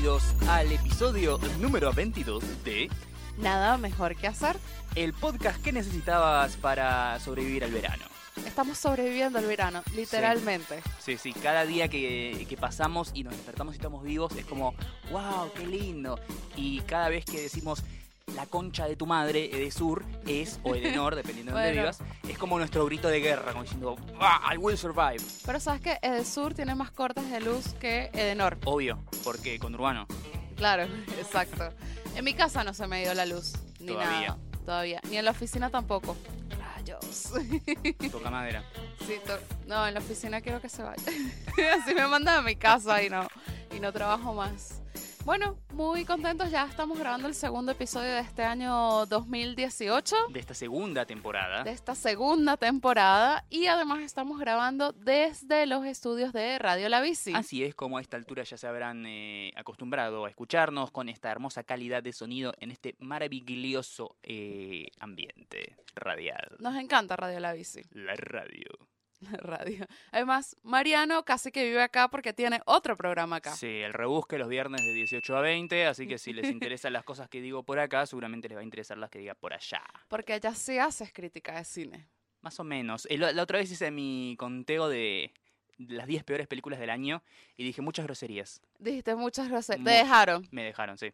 bienvenidos al episodio número 22 de Nada mejor que hacer. el podcast que necesitabas para sobrevivir al verano. Estamos sobreviviendo al verano, literalmente. Sí, sí, cada día que, que pasamos y nos despertamos y estamos vivos es como, wow, qué lindo. Y cada vez que decimos la concha de tu madre, Edesur, es, o Edenor, dependiendo de dónde Bueno. vivas, es como nuestro grito de guerra, como diciendo, ah, I will survive. Pero sabes que Edesur tiene más cortes de luz que Edenor. Obvio, porque con Urbano. Claro, exacto. En mi casa no se me dio la luz, ni Todavía. nada. Todavía. Ni en la oficina tampoco. Rayos. Toca madera. Sí, to- no, en la oficina quiero que se vaya. Así me mandan a mi casa y no, y no trabajo más. Bueno, muy contentos. Ya estamos grabando el segundo episodio de este año 2018. De esta segunda temporada. de esta segunda temporada y además estamos grabando desde los estudios de Radio La Bici. Así es, como a esta altura ya se habrán eh, acostumbrado a escucharnos con esta hermosa calidad de sonido en este maravilloso eh, ambiente radial. Nos encanta Radio La Bici, La radio. la radio. Además, Mariano casi que vive acá porque tiene otro programa acá. Sí, el rebusque los viernes de 18 a 20, así que si les interesan las cosas que digo por acá, seguramente les va a interesar las que diga por allá. Porque allá sí haces crítica de cine. Más o menos. La, otra vez hice mi conteo de las 10 peores películas del año y dije muchas groserías. Dijiste muchas groserías. Te dejaron. Me dejaron, sí.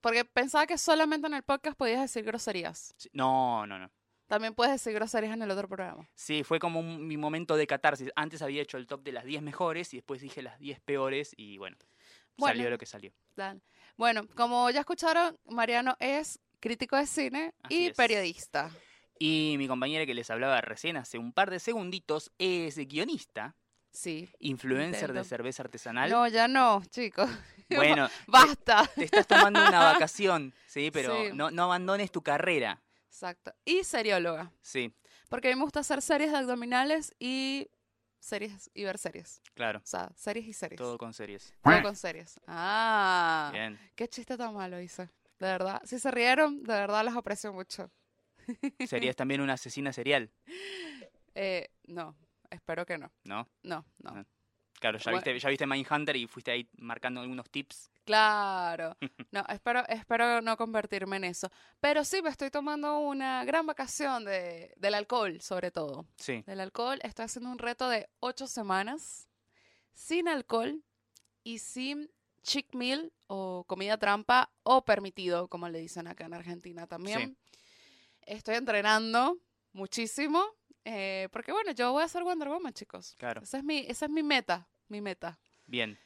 Porque pensaba que solamente en el podcast podías decir groserías. Sí, No, no, no. También puedes decir groserías en el otro programa. Sí, fue como un- mi momento de catarsis. Antes había hecho el top de las 10 mejores y después dije las 10 peores y bueno, Bueno. salió lo que salió. Bueno, como ya escucharon, Mariano es crítico de cine Así y es. periodista. Y mi compañera que les hablaba recién hace un par de segunditos es guionista, Sí. influencer de cerveza artesanal. No, ya no, chicos. Bueno, Basta. te estás tomando una vacación, sí, pero Sí. No, no abandones tu carrera. Exacto. Y serióloga. Sí, Porque a mí me gusta hacer series de abdominales y series y ver series. claro. O sea, series y series. Todo con series. Todo con series. Ah. Bien. Qué chiste tan malo hice. De verdad. Si se rieron, de verdad los aprecio mucho. Serías también una asesina serial, Eh, no, espero que no. ¿no? No, no. Claro, ya Bueno. viste, ya viste Mindhunter y fuiste ahí marcando algunos tips. Claro. No, espero, espero no convertirme en eso. Pero sí me estoy tomando una gran vacación de, del alcohol, sobre todo. Sí. Del alcohol. Estoy haciendo un reto de ocho semanas sin alcohol y sin cheat meal o comida trampa o permitido, como le dicen acá en Argentina también. Estoy entrenando muchísimo eh, porque, bueno, yo voy a ser Wonder Woman, chicos. Claro. Esa es mi, esa es mi meta, mi meta Bien.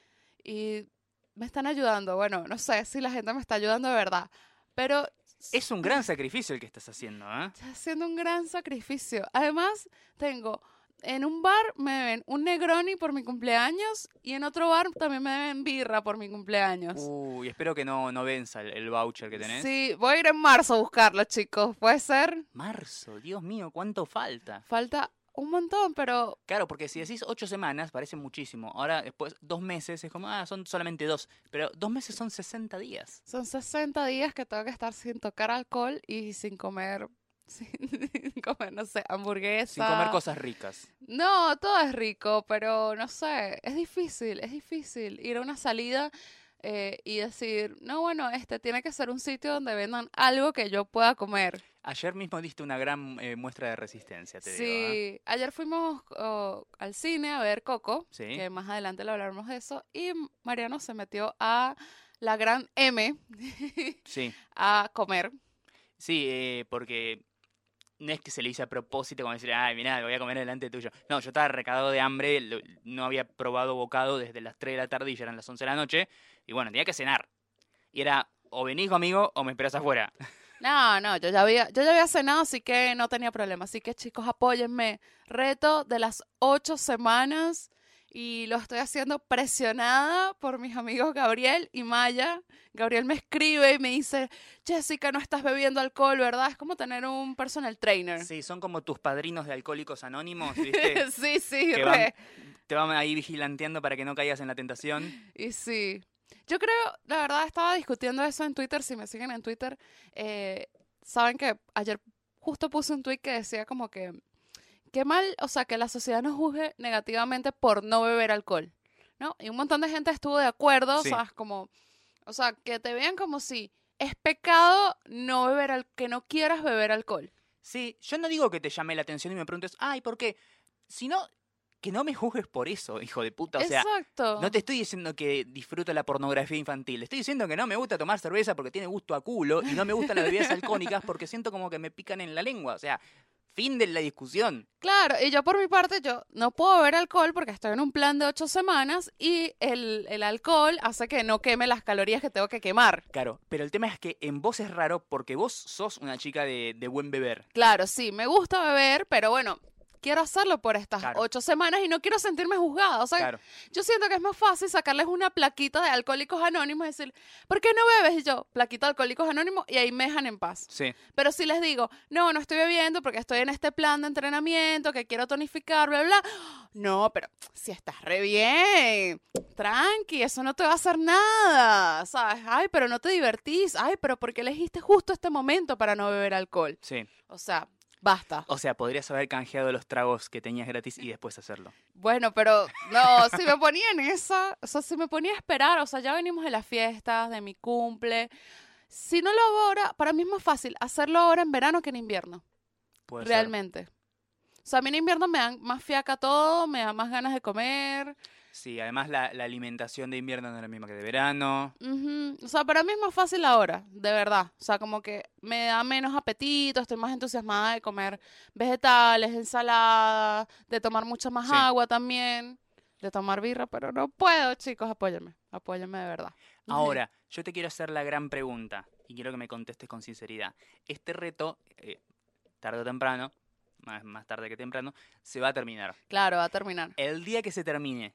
y me están ayudando. Bueno, no sé si la gente me está ayudando de verdad, pero Es un gran sacrificio el que estás haciendo, ¿eh? estoy haciendo un gran sacrificio. Además, tengo en un bar me ven un Negroni por mi cumpleaños y en otro bar también me ven birra por mi cumpleaños. Uy, espero que no, no venza el, el voucher que tenés. Sí, voy a ir en marzo a buscarlo, chicos. ¿Puede ser? Marzo, Dios mío, ¿cuánto falta? Falta un montón, pero Claro, porque si decís ocho semanas parece muchísimo. Ahora, después, dos meses es como, ah, son solamente dos. Pero dos meses son 60 días. son 60 días que tengo que estar sin tocar alcohol y sin comer, sin comer, no sé, hamburguesa. Sin comer cosas ricas. No, todo es rico, pero no sé, es difícil, es difícil ir a una salida eh, y decir, no, bueno, este tiene que ser un sitio donde vendan algo que yo pueda comer. Ayer mismo diste una gran eh, muestra de resistencia, te digo. ¿eh? Sí, ayer fuimos oh, al cine a ver Coco, Sí. que más adelante le hablaremos de eso, y Mariano se metió a la gran M Sí, a comer. sí, eh, porque no es que se le hice a propósito como decir, ay, mirá, voy a comer delante tuyo. No, yo estaba recagado de hambre, no había probado bocado desde las 3 de la tarde y ya eran las 11 de la noche. Y bueno, tenía que cenar. Y era, o venís conmigo o me esperas afuera. No, no, yo ya había, yo ya había cenado, así que no tenía problema. Así que chicos, apóyenme. Reto de las ocho semanas y lo estoy haciendo presionada por mis amigos Gabriel y Maya. Gabriel me escribe y me dice, Jessica, no estás bebiendo alcohol, ¿verdad? Es como tener un personal trainer. Sí, son como tus padrinos de alcohólicos anónimos, ¿viste? sí, sí, que van, te van ahí vigilanteando para que no caigas en la tentación. Y sí. Yo creo, la verdad, estaba discutiendo eso en Twitter. Si me siguen en Twitter, eh, saben que ayer justo puse un tweet que decía como que qué mal, o sea, que la sociedad nos juzgue negativamente por no beber alcohol, ¿no? Y un montón de gente estuvo de acuerdo, Sí. o sea, como O sea, que te vean como si es pecado no beber al que no quieras beber alcohol. Sí, yo no digo que te llame la atención y me preguntes, ay, ¿por qué? Sino que no me juzgues por eso, hijo de puta. O sea, Exacto. no te estoy diciendo que disfruto la pornografía infantil. Estoy diciendo que no me gusta tomar cerveza porque tiene gusto a culo y no me gustan las bebidas alcohólicas porque siento como que me pican en la lengua. O sea, fin de la discusión. Claro, y yo por mi parte, yo no puedo beber alcohol porque estoy en un plan de ocho semanas y el, el alcohol hace que no queme las calorías que tengo que quemar. Claro, pero el tema es que en vos es raro porque vos sos una chica de, de buen beber. Claro, sí, me gusta beber, pero bueno, quiero hacerlo por estas Claro. ocho semanas y no quiero sentirme juzgada. O sea, Claro. yo siento que es más fácil sacarles una plaquita de alcohólicos anónimos y decir, ¿por qué no bebes? Y yo, plaquita de alcohólicos anónimos y ahí me dejan en paz. Sí. Pero si les digo, no, no estoy bebiendo porque estoy en este plan de entrenamiento, que quiero tonificar, bla, bla, no, pero si estás re bien, tranqui, eso no te va a hacer nada, ¿sabes? Ay, pero no te divertís, ay, pero ¿por qué elegiste justo este momento para no beber alcohol? Sí. O sea, basta. O sea, podrías haber canjeado los tragos que tenías gratis y después hacerlo. Bueno, pero no, si me ponía en esa, o sea, si me ponía a esperar, o sea, ya venimos de las fiestas, de mi cumple. Si no lo hago ahora, para mí es más fácil hacerlo ahora en verano que en invierno. Puede ser. realmente. O sea, a mí en invierno me dan más fiaca todo, me da más ganas de comer. Sí, además la, la alimentación de invierno no es la misma que de verano. Ujú. O sea, para mí es más fácil ahora, de verdad. O sea, como que me da menos apetito, estoy más entusiasmada de comer vegetales, ensalada, de tomar mucha más Sí. agua también, de tomar birra, pero no puedo, chicos, apóyenme, apóyenme de verdad. Ahora, yo te quiero hacer la gran pregunta y quiero que me contestes con sinceridad. Este reto, eh, tarde o temprano, más, más tarde que temprano, se va a terminar. Claro, va a terminar. El día que se termine,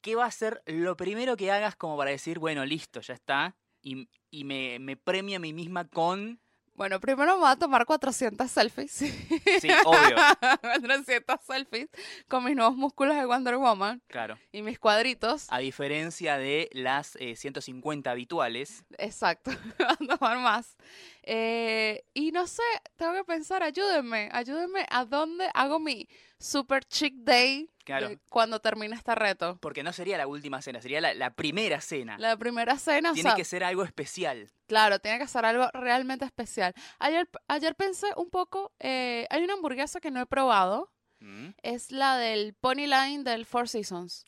¿qué va a ser lo primero que hagas como para decir, bueno, listo, ya está? Y, y me, me premio a mí misma con... Bueno, primero me voy a tomar 400 selfies. Sí, obvio, 400 selfies con mis nuevos músculos de Wonder Woman claro. y mis cuadritos. A diferencia de las eh, 150 habituales, Exacto, a tomar más. Eh, y no sé, tengo que pensar, ayúdenme, ayúdenme a dónde hago mi super chic day Claro. de- cuando termine este reto. porque no sería la última cena, sería la, la primera cena. La primera cena, o Tiene sea, que ser algo especial. claro, tiene que ser algo realmente especial. Ayer, ayer pensé un poco, eh, hay una hamburguesa que no he probado, Mm. es la del Pony Line del Four Seasons.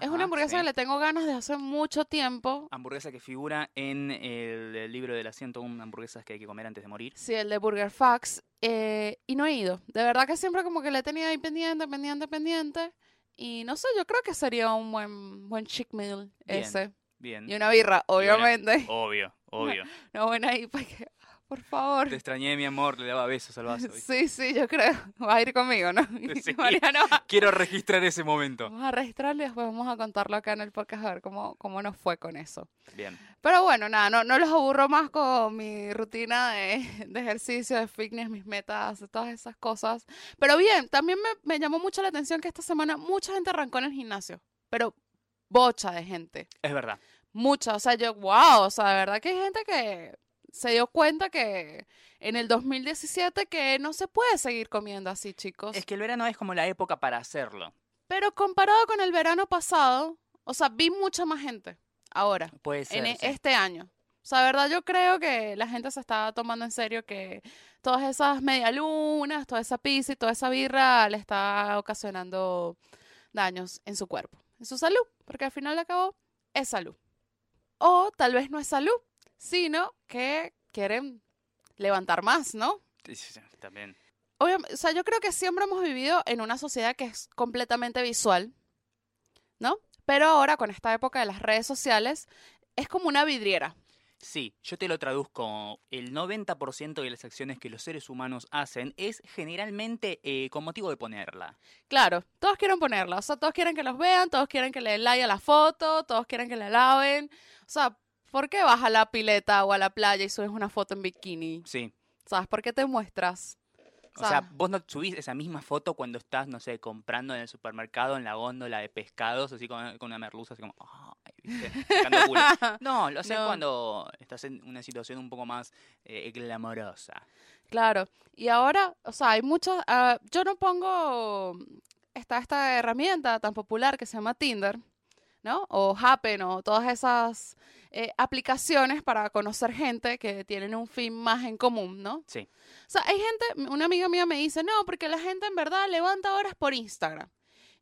Es una hamburguesa sí. que le tengo ganas de hace mucho tiempo. Hamburguesa que figura en el, el libro de las 101 hamburguesas que hay que comer antes de morir. Sí, el de Burger Facts. eh, y no he ido. De verdad que siempre como que le he tenido ahí pendiente, pendiente, pendiente. Y no sé, yo creo que sería un buen, buen chick meal Bien. ese. Bien. Y una birra, obviamente. Obvio, obvio. Una buena ahí para que, por favor. Te extrañé, mi amor, le daba besos al vaso. Sí, sí, yo creo. Va a ir conmigo, ¿no? Sí. Mariano, Quiero registrar ese momento. vamos a registrarlo y después vamos a contarlo acá en el podcast a ver cómo, cómo nos fue con eso. Bien. Pero bueno, nada, no, no los aburro más con mi rutina de, de ejercicio, de fitness, mis metas, todas esas cosas. Pero bien, también me, me llamó mucho la atención que esta semana mucha gente arrancó en el gimnasio, pero bocha de gente, Es verdad. mucha, o sea, yo, wow, o sea, de verdad que hay gente que se dio cuenta que en el 2017 que no se puede seguir comiendo así, chicos. Es que el verano es como la época para hacerlo. Pero comparado con el verano pasado, o sea, vi mucha más gente ahora. Puede ser. en sí. este año. O sea, verdad yo creo que la gente se está tomando en serio que todas esas medialunas, toda esa pizza y toda esa birra le está ocasionando daños en su cuerpo, en su salud, porque al final de cabo es salud. O tal vez no es salud, sino que quieren levantar más, ¿no? Sí, También. Obviamente, o sea, yo creo que siempre hemos vivido en una sociedad que es completamente visual, ¿no? Pero ahora con esta época de las redes sociales es como una vidriera. Sí, yo te lo traduzco. El 90% de las acciones que los seres humanos hacen es generalmente eh, con motivo de ponerla. Claro, todos quieren ponerla, o sea, todos quieren que los vean, todos quieren que le den like a la foto, todos quieren que la laven. O sea, ¿por qué vas a la pileta o a la playa y subes una foto en bikini? Sí. ¿Sabes? ¿Por qué te muestras? O sea, vos no subís esa misma foto cuando estás, no sé, comprando en el supermercado, en la góndola de pescados, así con, con una merluza, así como, ay, ¿viste? Sacando culo. No, lo haces No. cuando estás en una situación un poco más eh, glamorosa. Claro, y ahora, o sea, hay muchos, ah, yo no pongo, está esta herramienta tan popular que se llama Tinder, ¿no? O Happen o todas esas eh, aplicaciones para conocer gente que tienen un fin más en común, ¿no? Sí. O sea, hay gente, una amiga mía me dice, no, porque la gente en verdad levanta horas por Instagram.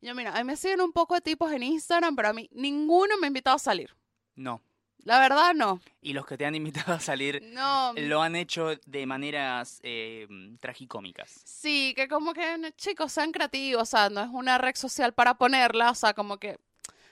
Y yo, mira, a mí me siguen un poco de tipos en Instagram, pero a mí ninguno me ha invitado a salir. No. La verdad, no. Y los que te han invitado a salir No. lo han hecho de maneras eh, tragicómicas. Sí, que como que, chicos, sean creativos, o sea, no es una red social para ponerla, o sea, como que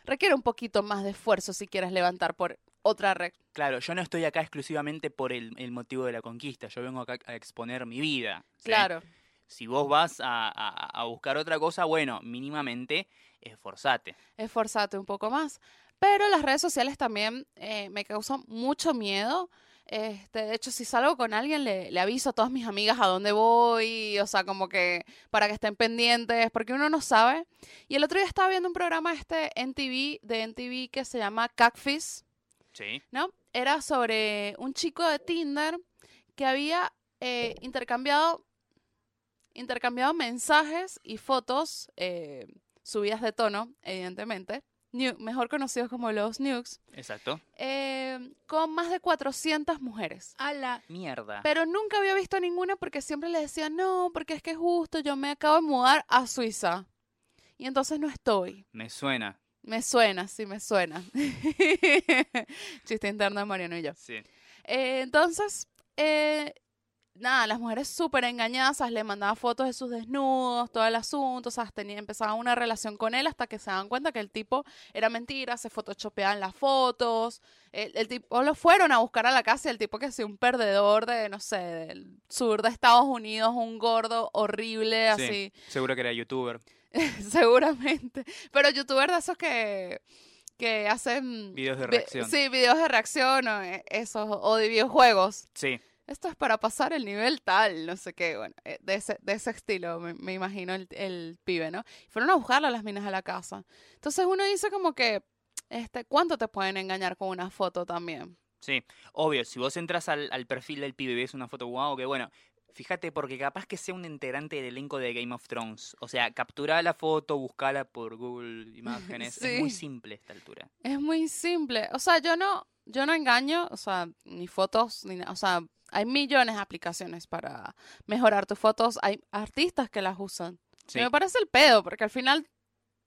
requiere un poquito más de esfuerzo si quieres levantar por otra red. Claro, yo no estoy acá exclusivamente por el, el motivo de la conquista, yo vengo acá a exponer mi vida. ¿sí? Claro. Si vos vas a, a- a buscar otra cosa, bueno, mínimamente esforzate. esforzarte un poco más. Pero las redes sociales también eh, me causan mucho miedo. Este, de hecho, si salgo con alguien, le, le aviso a todas mis amigas a dónde voy, o sea, como que para que estén pendientes, porque uno no sabe. Y el otro día estaba viendo un programa este NTV, de NTV que se llama Catfish, Sí. ¿no? Era sobre un chico de Tinder que había eh, intercambiado, intercambiado mensajes y fotos eh, subidas de tono, evidentemente, mejor conocidos como los nukes, Exacto. eh, con más de 400 mujeres. A la mierda. Pero nunca había visto ninguna porque siempre le decía, no, porque es que justo yo me acabo de mudar a Suiza. Y entonces no estoy. Me suena. Me suena, sí, me suena. Chiste interno de Mariano y yo. Sí. Eh, entonces, eh, nada, las mujeres súper engañadas, le mandaban fotos de sus desnudos, todo el asunto, o sea, tenía, empezaban una relación con él hasta que se dan cuenta que el tipo era mentira, se photoshopeaban las fotos, el, el tipo lo fueron a buscar a la casa y el tipo que es un perdedor de, no sé, del sur de Estados Unidos, un gordo horrible, Sí. así, Seguro que era youtuber. seguramente, pero youtuber de esos que... que hacen Videos de vi- reacción. Sí, videos de reacción o eh, esos, o de videojuegos Sí. Esto es para pasar el nivel tal, no sé qué, bueno, eh, de ese, de ese estilo, me, me imagino el, el pibe, ¿no? Fueron a buscarla a las minas a la casa. Entonces uno dice como que, este, ¿cuánto te pueden engañar con una foto también? Sí, obvio, si vos entras al, al perfil del pibe y ves una foto guau, que bueno, fíjate porque capaz que sea un integrante del elenco de Game of Thrones. O sea, capturá la foto, buscala por Google Imágenes. Es muy simple a esta altura. Es muy simple, o sea, yo no, yo no engaño, o sea, ni fotos, ni, o sea, hay millones de aplicaciones para mejorar tus fotos, hay artistas que las usan. Sí, Y me parece el pedo, porque al final,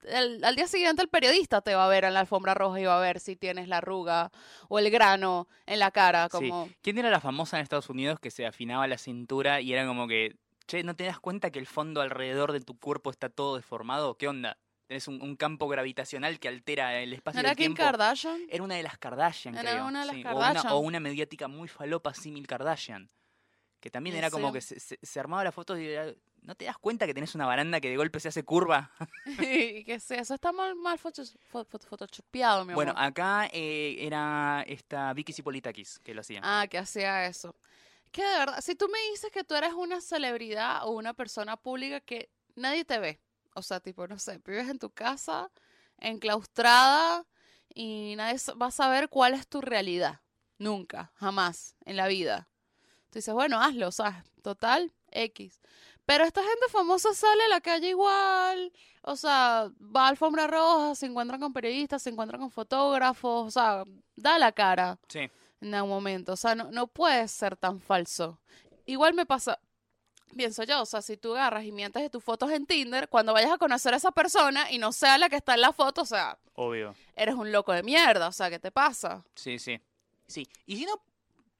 el- al día siguiente el periodista te va a ver en la alfombra roja y va a ver si tienes la arruga o el grano en la cara, Sí. como... ¿Quién era la famosa en Estados Unidos que se afinaba la cintura y era como que, che, ¿no te das cuenta que el fondo alrededor de tu cuerpo está todo deformado? ¿Qué onda? Tenés un, un campo gravitacional que altera el ¿No espacio era el Kim tiempo. Kardashian? Era una de las Kardashian, Era creo. una de las sí, Kardashian. O una, o una mediática muy falopa símil Kardashian. Que también era como sí. que se, se- se armaba la foto y era, ¿no te das cuenta que tenés una baranda que de golpe se hace curva? y que sí, eso está mal, mal photoshopeado, mi Bueno, amor. acá eh, era esta Vicky Zipolitakis que lo hacía. Ah, que hacía eso. Que de verdad, si tú me dices que tú eres una celebridad o una persona pública que nadie te ve, o sea, tipo, no sé, vives en tu casa, enclaustrada, y nadie va a saber cuál es tu realidad. Nunca, jamás, en la vida. Tú dices, bueno, hazlo, o sea, total, X. Pero esta gente famosa sale a la calle igual, o sea, va a alfombra roja, se encuentran con periodistas, se encuentran con fotógrafos, o sea, da la cara Sí, en algún momento. O sea, no, no puede ser tan falso. Igual me pasa, pienso yo, o sea, si tú agarras y mientes de tus fotos en Tinder, cuando vayas a conocer a esa persona y no sea la que está en la foto, o sea, obvio. eres un loco de mierda, o sea, ¿qué te pasa? Sí, sí. Sí, y si no,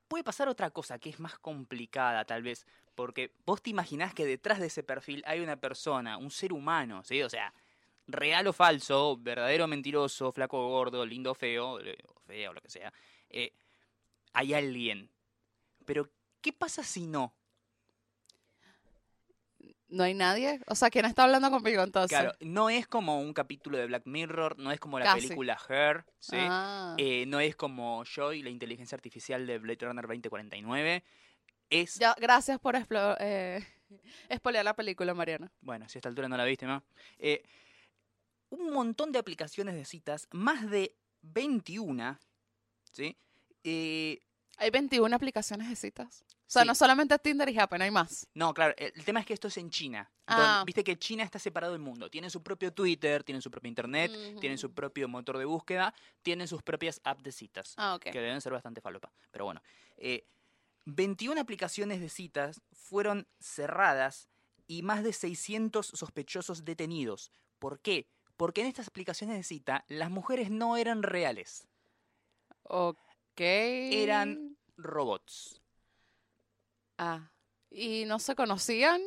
puede pasar otra cosa que es más complicada tal vez, porque vos te imaginás que detrás de ese perfil hay una persona, un ser humano, ¿sí? O sea, real o falso, verdadero o mentiroso, flaco o gordo, lindo o feo, eh, o feo, lo que sea, eh, hay alguien. Pero, ¿qué pasa si no? ¿No hay nadie? O sea, ¿quién está hablando conmigo entonces? Claro, no es como un capítulo de Black Mirror, no es como la Casi. película Her, ¿sí? Ah. Eh, no es como Joy, la inteligencia artificial de Blade Runner 2049. Es Ya, gracias por explo- eh, espolear la película, Mariana. Bueno, si a esta altura no la viste más. Eh, un montón de aplicaciones de citas, más de 21, ¿sí? ¿Hay 21 aplicaciones de citas? Sea, Sí. no solamente Tinder y Happen, hay más. No, claro, el tema es que esto es en China. Ah. Viste que China está separado del mundo. Tienen su propio Twitter, tienen su propio internet, tienen su propio motor de búsqueda, tienen sus propias apps de citas, Ah, ok. que deben ser bastante falopa. Pero bueno, eh, 21 aplicaciones de citas fueron cerradas y más de 600 sospechosos detenidos. ¿Por qué? Porque en estas aplicaciones de cita las mujeres no eran reales, Ok. Eran- robots. Ah. ¿Y no se conocían?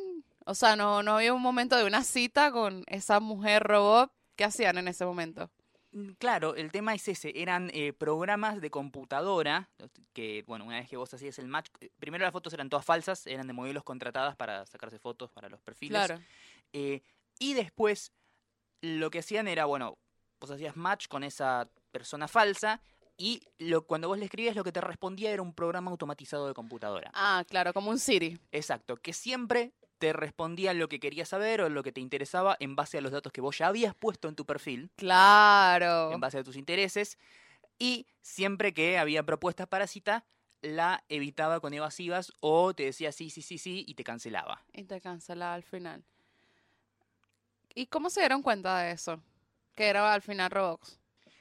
O sea, no, no había un momento de una cita con esa mujer robot. ¿Qué hacían en ese momento? Mm, Claro, el tema es ese, eran eh, programas de computadora, que bueno, una vez que vos hacías el match, eh, primero las fotos eran todas falsas, eran de modelos contratadas para sacarse fotos para los perfiles, Claro. eh, y después lo que hacían era, bueno, vos hacías match con esa persona falsa, y lo, cuando vos le escribías lo que te respondía era un programa automatizado de computadora. Ah, claro, como un Siri. Exacto, que siempre te respondía lo que querías saber o lo que te interesaba en base a los datos que vos ya habías puesto en tu perfil Claro. en base a tus intereses y siempre que había propuestas para cita la evitaba con evasivas o te decía sí, sí, sí, sí y te cancelaba. Y te cancelaba al final. ¿Y cómo se dieron cuenta de eso? Que era al final Roblox.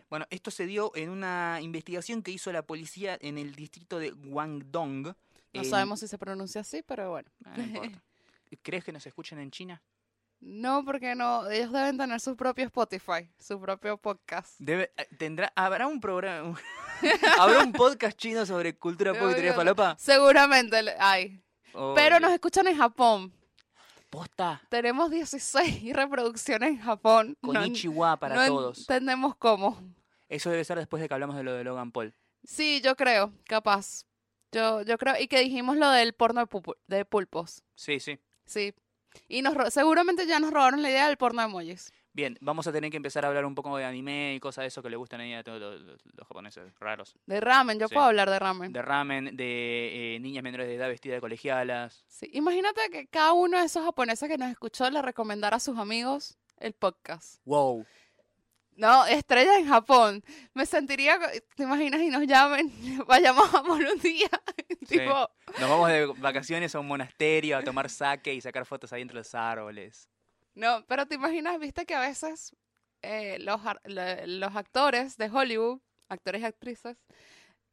Bueno, esto se dio en una investigación que hizo la policía en el distrito de Guangdong. No en- sabemos si se pronuncia así, pero bueno. Ah, no importa. ¿Crees que nos escuchan en China? No, porque no, ellos deben tener su propio Spotify, su propio podcast. Debe, eh, tendrá, ¿Habrá un programa? ¿Habrá un podcast chino sobre cultura pop y teoría falopa? Seguramente hay. Pero nos escuchan en Japón. Posta. Tenemos 16 reproducciones en Japón. No, Konnichiwa para no todos. entendemos cómo. Eso debe ser después de que hablamos de lo de Logan Paul. Sí, yo creo, capaz. Yo, yo creo, y que dijimos lo del porno de, de pulpos. Sí, sí. Sí. Y nos seguramente ya nos robaron la idea del porno de emojis. Bien, vamos a tener que empezar a hablar un poco de anime y cosas de eso que le gustan ahí a todos los, los- los japoneses raros. De ramen, yo Sí. puedo hablar de ramen. De ramen, de eh, niñas menores de edad vestidas de colegialas. Sí. Imagínate que cada uno de esos japoneses que nos escuchó le recomendara a sus amigos el podcast. Wow. No, estrellas en Japón. Me sentiría, ¿te imaginas? Y nos llamen, vayamos a Japón un día. Sí. tipo, Nos vamos de vacaciones a un monasterio a tomar sake y sacar fotos ahí entre los árboles. no, pero te imaginas, viste que a veces eh, los, los actores de Hollywood, actores y actrices,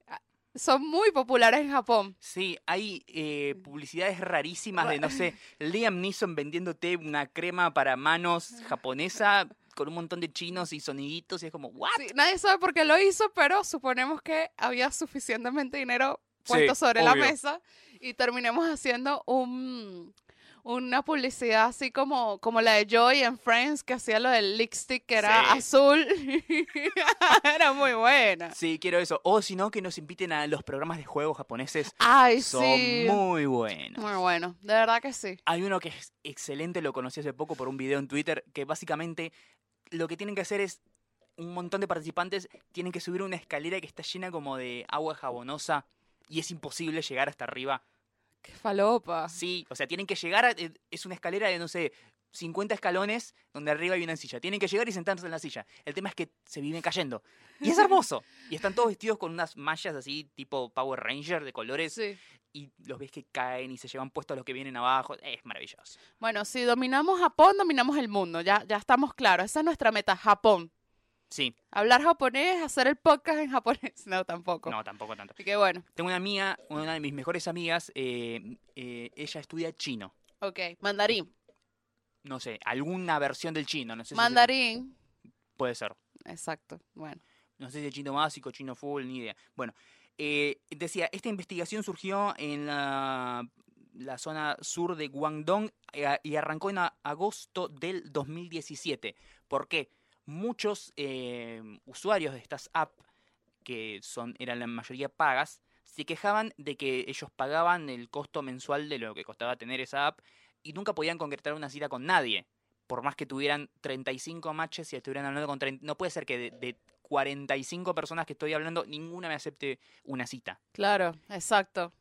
ah, son muy populares en Japón. Sí, hay eh, publicidades rarísimas de, no sé, Liam Neeson vendiéndote una crema para manos japonesa con un montón de chinos y soniditos y es como, ¿what? Sí, nadie sabe por qué lo hizo, pero suponemos que había suficientemente dinero puesto Sí, sobre la mesa y terminemos haciendo un, una publicidad así como, como la de Joy en Friends, que hacía lo del lipstick que era Sí. azul. era muy buena. Sí, quiero eso. O si no, que nos inviten a los programas de juegos japoneses. Ay, Son sí. muy buenos. Muy bueno, de verdad que sí. Hay uno que es excelente, lo conocí hace poco por un video en Twitter, que básicamente lo que tienen que hacer es, un montón de participantes tienen que subir una escalera que está llena como de agua jabonosa y es imposible llegar hasta arriba. Qué falopa. Sí, o sea, tienen que llegar, a- eh, es una escalera de, no sé, 50 escalones donde arriba hay una silla. Tienen que llegar y sentarse en la silla. El tema es que se viven cayendo. Y es hermoso. Y están todos vestidos con unas mallas así, tipo Power Ranger de colores. Sí. Y los ves que caen y se llevan puestos los que vienen abajo. Es maravilloso. Bueno, si dominamos Japón, dominamos el mundo. Ya, ya estamos claros. Esa es nuestra meta, Japón. Sí, Hablar japonés, hacer el podcast en japonés. No, tampoco. no, tampoco tanto. Así que bueno, Tengo una amiga, una de mis mejores amigas, eh, eh, ella estudia chino. ok. Mandarín. No sé, alguna versión del chino. No sé si es- Mandarín. puede ser. Exacto. Bueno. No sé si es chino básico, chino full, ni idea. Bueno, eh, decía, esta investigación surgió en la, zona sur de Guangdong eh, y arrancó en agosto del 2017. ¿Por qué? Muchos eh, usuarios de estas apps, que son, eran la mayoría pagas, se quejaban de que ellos pagaban el costo mensual de lo que costaba tener esa app y nunca podían concretar una cita con nadie. Por más que tuvieran 35 matches y estuvieran hablando con 30... No puede ser que de 45 personas que estoy hablando, ninguna me acepte una cita. Claro, exacto.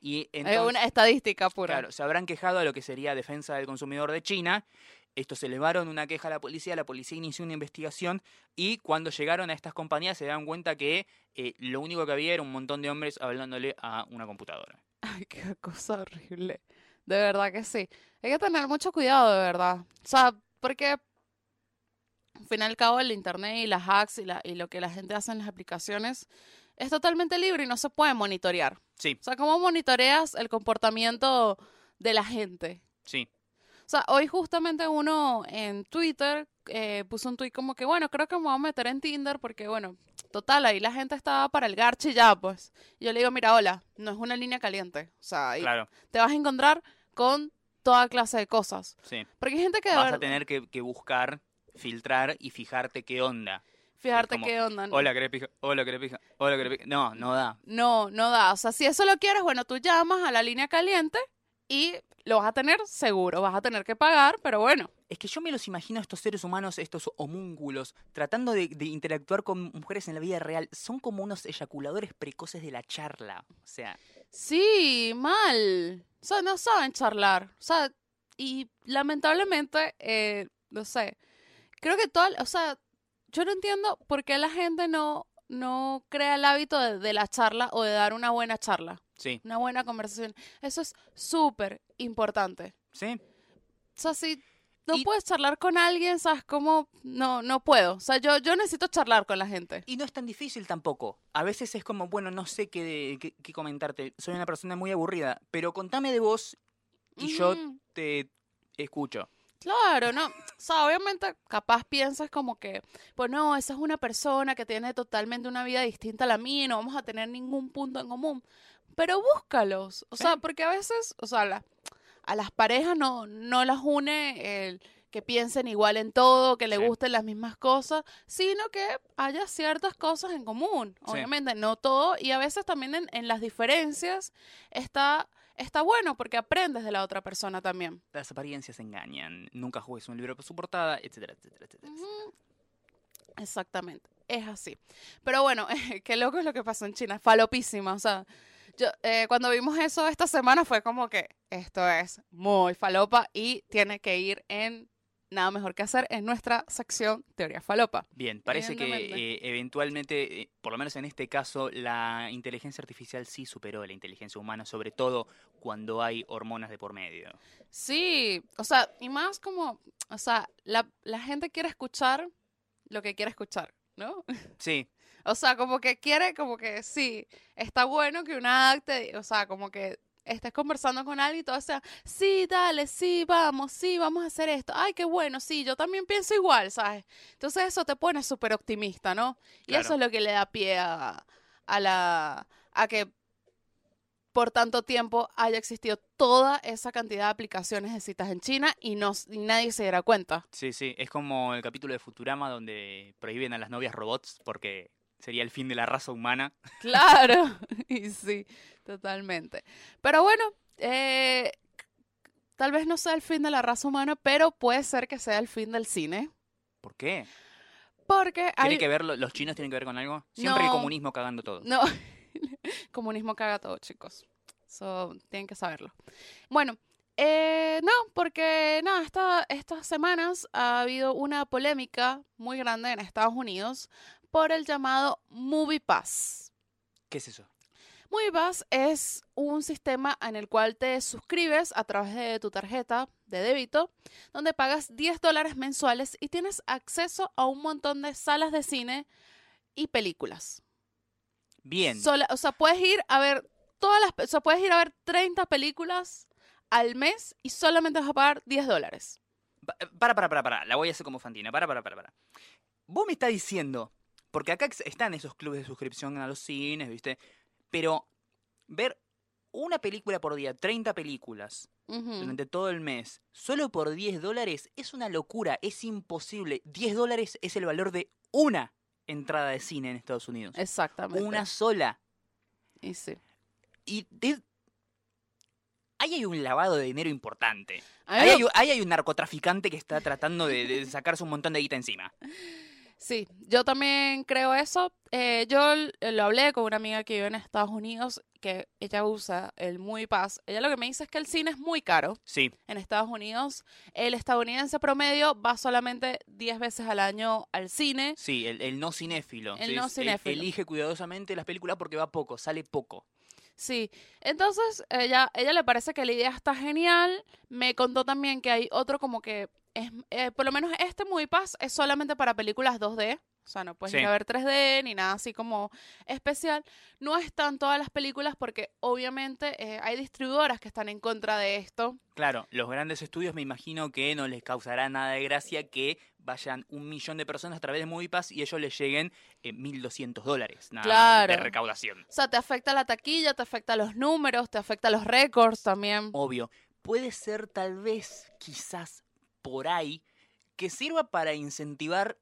Y es una estadística pura. claro, se habrán quejado a lo que sería Defensa del Consumidor de China. Estos elevaron una queja a la policía, la policía inició una investigación y cuando llegaron a estas compañías se dan cuenta que eh, lo único que había era un montón de hombres hablándole a una computadora. Ay, qué cosa horrible. De verdad que sí. Hay que tener mucho cuidado, de verdad. O sea, porque al fin y al cabo el internet y las hacks y, la, y lo que la gente hace en las aplicaciones es totalmente libre y no se puede monitorear. Sí, O sea, ¿cómo monitoreas el comportamiento de la gente? sí. O sea, hoy justamente uno en Twitter eh, puso un tweet como que, bueno, creo que me voy a meter en Tinder porque, bueno, total, ahí la gente estaba para el garche ya, pues. Y yo le digo, mira, hola, no es una línea caliente. O sea, ahí Claro, te vas a encontrar con toda clase de cosas. sí. Porque hay gente que Vas a tener que, que buscar, filtrar y fijarte qué onda. fijarte como, qué onda. Hola, ¿querés pija? Hola, ¿querés pija? Hola, ¿querés pija? No, no da. No, no da. O sea, si eso lo quieres, bueno, tú llamas a la línea caliente y lo vas a tener seguro. Vas a tener que pagar, pero bueno. Es que yo me los imagino a estos seres humanos, estos homúnculos, tratando de, de interactuar con mujeres en la vida real. Son como unos eyaculadores precoces de la charla. O sea, Sí, mal. O sea, no saben charlar. O sea, y lamentablemente, eh, no sé, creo que todo, o sea, yo no entiendo por qué la gente no, no crea el hábito de, de la charla o de dar una buena charla, sí, una buena conversación. Eso es súper importante. sí. O sea, si no Y- puedes charlar con alguien, ¿sabes cómo? No, no puedo. O sea, yo, yo necesito charlar con la gente. Y no es tan difícil tampoco. A veces es como, bueno, no sé qué, qué, qué comentarte. Soy una persona muy aburrida, pero contame de vos y yo Mm. te escucho. Claro, no. O sea, obviamente, capaz piensas como que, pues no, esa es una persona que tiene totalmente una vida distinta a la mía y no vamos a tener ningún punto en común. Pero búscalos. O sea, porque a veces, o sea, la- a las parejas no, no las une el que piensen igual en todo, que le Sí. gusten las mismas cosas, sino que haya ciertas cosas en común. Sí. Obviamente, no todo. Y a veces también en, en las diferencias está, está bueno porque aprendes de la otra persona también. Las apariencias engañan. Nunca juegues un libro por su portada, etcétera, etcétera, etcétera. Exactamente, es así. Pero bueno, qué loco es lo que pasó en China, falopísima. O sea, yo eh, cuando vimos eso esta semana fue como que esto es muy falopa y tiene que ir en nada mejor que hacer en nuestra sección teoría falopa. Bien, parece que eh, eventualmente, eh, por lo menos en este caso, la inteligencia artificial sí superó a la inteligencia humana, sobre todo cuando hay hormonas de por medio. Sí, o sea, y más como, o sea, la, la gente quiere escuchar lo que quiere escuchar, ¿no? Sí, O sea, como que quiere, como que sí, está bueno que una acte, o sea, como que estés conversando con alguien y todo sea, sí, dale, sí, vamos, sí, vamos a hacer esto. Ay, qué bueno, sí, yo también pienso igual, ¿sabes? Entonces eso te pone súper optimista, ¿no? Y Claro. eso es lo que le da pie a, a la, a que por tanto tiempo haya existido toda esa cantidad de aplicaciones de citas en China y, no, y nadie se diera cuenta. sí, sí. Es como el capítulo de Futurama donde prohíben a las novias robots porque sería el fin de la raza humana. Claro, y sí, totalmente. Pero bueno, eh, tal vez no sea el fin de la raza humana, pero puede ser que sea el fin del cine. ¿Por qué? Porque ¿Tiene hay... que ver, lo- los chinos tienen que ver con algo? Siempre el No. comunismo cagando todo. No, comunismo caga todo, chicos. Eso tienen que saberlo. Bueno, eh, no, porque nada, esta, estas semanas ha habido una polémica muy grande en Estados Unidos por el llamado Movie Pass. ¿Qué es eso? MoviePass es un sistema en el cual te suscribes a través de tu tarjeta de débito, donde pagas 10 dólares mensuales y tienes acceso a un montón de salas de cine y películas. Bien. Sola- o sea, puedes ir a ver todas las, o sea, puedes ir a ver 30 películas al mes y solamente vas a pagar 10 dólares. Pa- Para, para, para, para. La voy a hacer como Fantina. Para, para, para, para. Vos me estás diciendo, porque acá están esos clubes de suscripción a los cines, ¿viste? Pero ver una película por día, 30 películas, durante todo el mes, solo por 10 dólares, es una locura, es imposible. 10 dólares es el valor de una entrada de cine en Estados Unidos. Exactamente. Una sola. Y sí. Y de- ahí hay un lavado de dinero importante. Ahí hay, un- ahí hay un narcotraficante que está tratando de, de sacarse un montón de guita encima. Sí, yo también creo eso. Eh, yo l- lo hablé con una amiga que vive en Estados Unidos, que ella usa el Muy Pass. Ella lo que me dice es que el cine es muy caro Sí, en Estados Unidos. El estadounidense promedio va solamente 10 veces al año al cine. sí, el, el no cinéfilo. El sí, no cinéfilo. elige cuidadosamente las películas porque va poco, sale poco. Sí, entonces ella, ella le parece que la idea está genial. Me contó también que hay otro como que es, eh, por lo menos este Movie Pass es solamente para películas 2D. O sea, no puedes Sí. ir a ver 3D ni nada así como especial. No están todas las películas porque obviamente eh, hay distribuidoras que están en contra de esto. Claro, los grandes estudios me imagino que no les causará nada de gracia que vayan un millón de personas a través de MoviePass y ellos les lleguen eh, 1.200 dólares nada más Claro. de recaudación. O sea, te afecta la taquilla, te afecta los números, te afecta los récords también. Obvio. Puede ser tal vez, quizás por ahí, que sirva para incentivar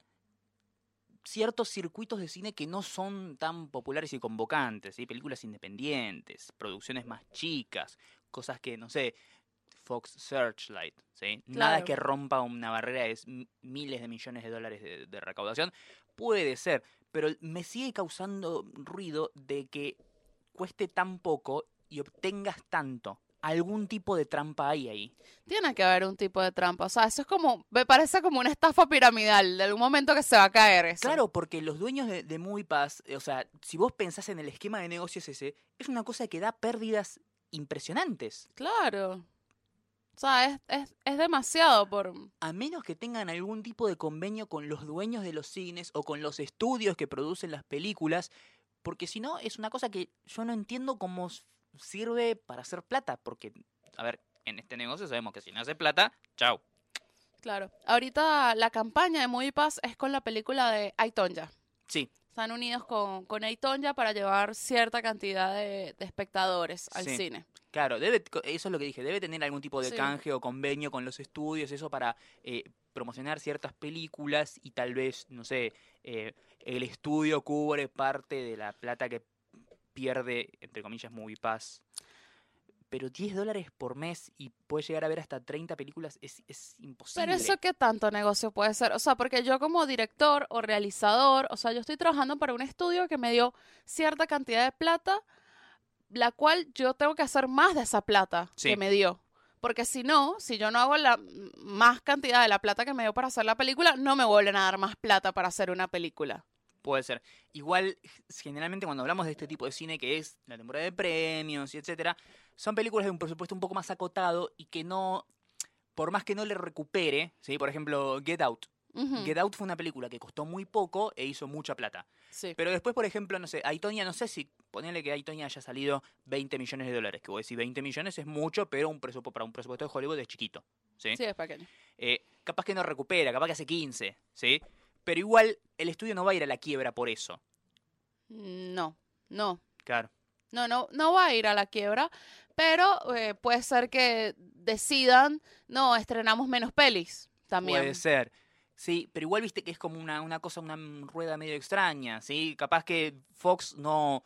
ciertos circuitos de cine que no son tan populares y convocantes, ¿sí? películas independientes, producciones más chicas, cosas que, no sé, Fox Searchlight, ¿sí? Nada que rompa una barrera de miles de millones de dólares de, de recaudación. Puede ser, pero me sigue causando ruido de que cueste tan poco y obtengas tanto. Algún tipo de trampa hay ahí. Tiene que haber un tipo de trampa. O sea, eso es como, me parece como una estafa piramidal. De algún momento que se va a caer eso. Claro, porque los dueños de, de MoviePass, eh, o sea, si vos pensás en el esquema de negocios ese, es una cosa que da pérdidas impresionantes. Claro. O sea, es, es, es demasiado por... A menos que tengan algún tipo de convenio con los dueños de los cines o con los estudios que producen las películas, porque si no, es una cosa que yo no entiendo cómo sirve para hacer plata, porque, a ver, en este negocio sabemos que si no hace plata, chau. Claro. Ahorita la campaña de MoviePass es con la película de Aitonja. Sí, Están unidos con, con Aitonja para llevar cierta cantidad de, de espectadores al Sí. cine. Claro, debe, eso es lo que dije, debe tener algún tipo de Sí. canje o convenio con los estudios, eso para eh, promocionar ciertas películas y tal vez, no sé, eh, el estudio cubre parte de la plata que pierde, entre comillas, MoviePass. Pero 10 dólares por mes y puedes llegar a ver hasta 30 películas es, es imposible. Pero eso qué tanto negocio puede ser. O sea, porque yo como director o realizador, o sea, yo estoy trabajando para un estudio que me dio cierta cantidad de plata, la cual yo tengo que hacer más de esa plata Sí. que me dio. Porque si no, si yo no hago la más cantidad de la plata que me dio para hacer la película, no me vuelven a dar más plata para hacer una película. Puede ser. Igual, generalmente cuando hablamos de este tipo de cine que es la temporada de premios y etcétera, son películas de un presupuesto un poco más acotado y que no, por más que no le recupere, ¿sí? Por ejemplo, Get Out. Get Out fue una película que costó muy poco e hizo mucha plata. sí. Pero después, por ejemplo, no sé, Aitonia, no sé si ponerle que Aitonia haya salido 20 millones de dólares, que vos decís 20 millones es mucho, pero un presupuesto, para un presupuesto de Hollywood es chiquito, ¿sí? Sí, es pequeño. Eh, capaz que no recupera, capaz que hace 15, ¿sí? Pero igual el estudio no va a ir a la quiebra por eso. No, no. Claro. No, no, no va a ir a la quiebra, pero eh, puede ser que decidan, no, estrenamos menos pelis también. Puede ser. Sí, pero igual viste que es como una, una cosa, una rueda medio extraña, ¿sí? Capaz que Fox no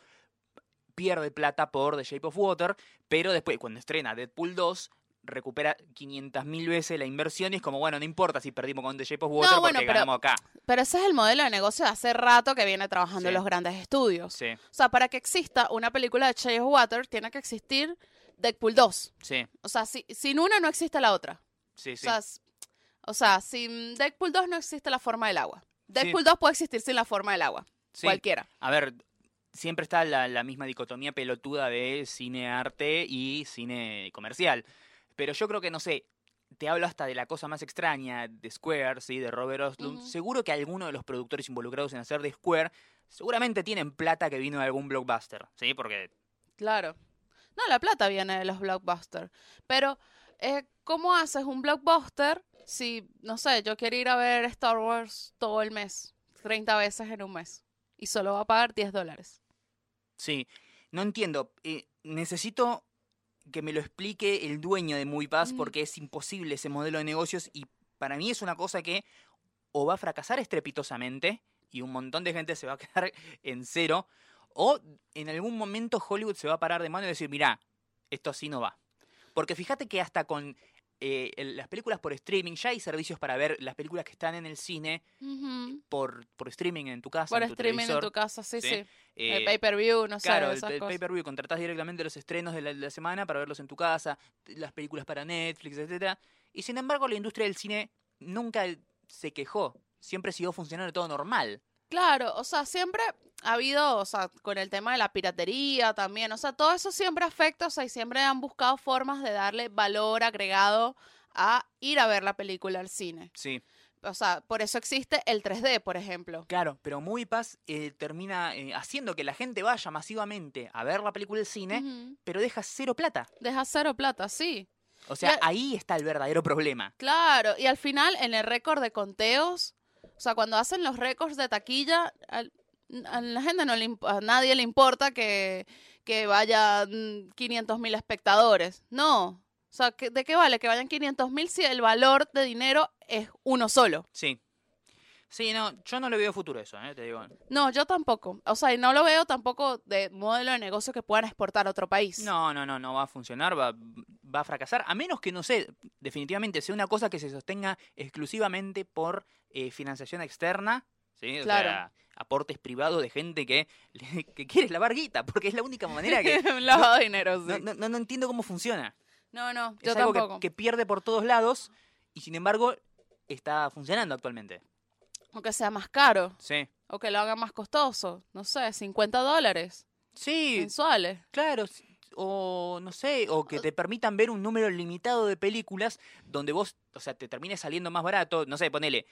pierde plata por The Shape of Water, pero después cuando estrena Deadpool 2 recupera 500 mil veces la inversión y es como, bueno, no importa si perdimos con The Shape of Water bueno, porque pero- ganamos acá. Pero ese es el modelo de negocio de hace rato que viene trabajando Sí. los grandes estudios. Sí, O sea, para que exista una película de of Water, tiene que existir Deadpool 2. sí, O sea, si- sin una no existe la otra. sí, sí. O, sea, o sea, sin Deadpool 2 no existe la forma del agua. Sí. Deadpool 2 puede existir sin la forma del agua. Sí. Cualquiera. A ver, siempre está la, la misma dicotomía pelotuda de cine arte y cine comercial. Pero yo creo que, no sé, te hablo hasta de la cosa más extraña, de Square, ¿sí? De Robert Oslund. Ujú. Seguro que alguno de los productores involucrados en hacer de Square seguramente tienen plata que vino de algún blockbuster, ¿sí? Porque, Claro. No, la plata viene de los blockbusters. Pero, eh, ¿cómo haces un blockbuster si, no sé, yo quiero ir a ver Star Wars todo el mes, 30 veces en un mes, y solo va a pagar 10 dólares? sí, no entiendo. eh, necesito que me lo explique el dueño de MoviePass Mm. porque es imposible ese modelo de negocios y para mí es una cosa que o va a fracasar estrepitosamente y un montón de gente se va a quedar en cero, o en algún momento Hollywood se va a parar de mano y decir, mirá, esto así no va. Porque fíjate que hasta con eh, el- las películas por streaming, ya hay servicios para ver las películas que están en el cine por, por streaming en tu casa, Por en tu streaming en tu casa, sí, ¿sí? sí. Eh, El pay-per-view, no sé, Claro, el, esas el pay-per-view, contratás directamente los estrenos de la, de la semana para verlos en tu casa, las películas para Netflix, etcétera. Y sin embargo, la industria del cine nunca se quejó, siempre siguió funcionando todo normal. Claro, o sea, siempre ha habido, o sea, con el tema de la piratería también, o sea, todo eso siempre afecta, o sea, y siempre han buscado formas de darle valor agregado a ir a ver la película al cine. Sí. O sea, por eso existe el 3D, por ejemplo. Claro, pero MoviePass eh, termina eh, haciendo que la gente vaya masivamente a ver la película del cine, pero deja cero plata. Deja cero plata, sí. O sea, Ya- ahí está el verdadero problema. Claro, y al final en el récord de conteos, o sea, cuando hacen los récords de taquilla, a la gente no le a nadie le importa que, que vayan 500 mil espectadores. No. O sea, ¿qué- ¿de qué vale que vayan 500 mil si el valor de dinero es uno solo? Sí. Sí, no, yo no le veo futuro eso, eh, te digo. No, yo tampoco. O sea, no lo veo tampoco de modelo de negocio que puedan exportar a otro país. No, no, no, no va a funcionar, va, va a fracasar, a menos que, no sé, definitivamente sea una cosa que se sostenga exclusivamente por eh, financiación externa, ¿sí? O Claro. sea, aportes privados de gente que, que quiere lavar guita, porque es la única manera que... Lavado de dinero, sí. No, no, no- no entiendo cómo funciona. No, no, Es yo algo que- tampoco. Que, pierde por todos lados y sin embargo está funcionando actualmente. O que sea más caro. Sí. O que lo haga más costoso. No sé, 50 dólares Sí, mensuales. claro. O no sé, o que te permitan ver un número limitado de películas donde vos, o sea, te termine saliendo más barato. No sé, ponele.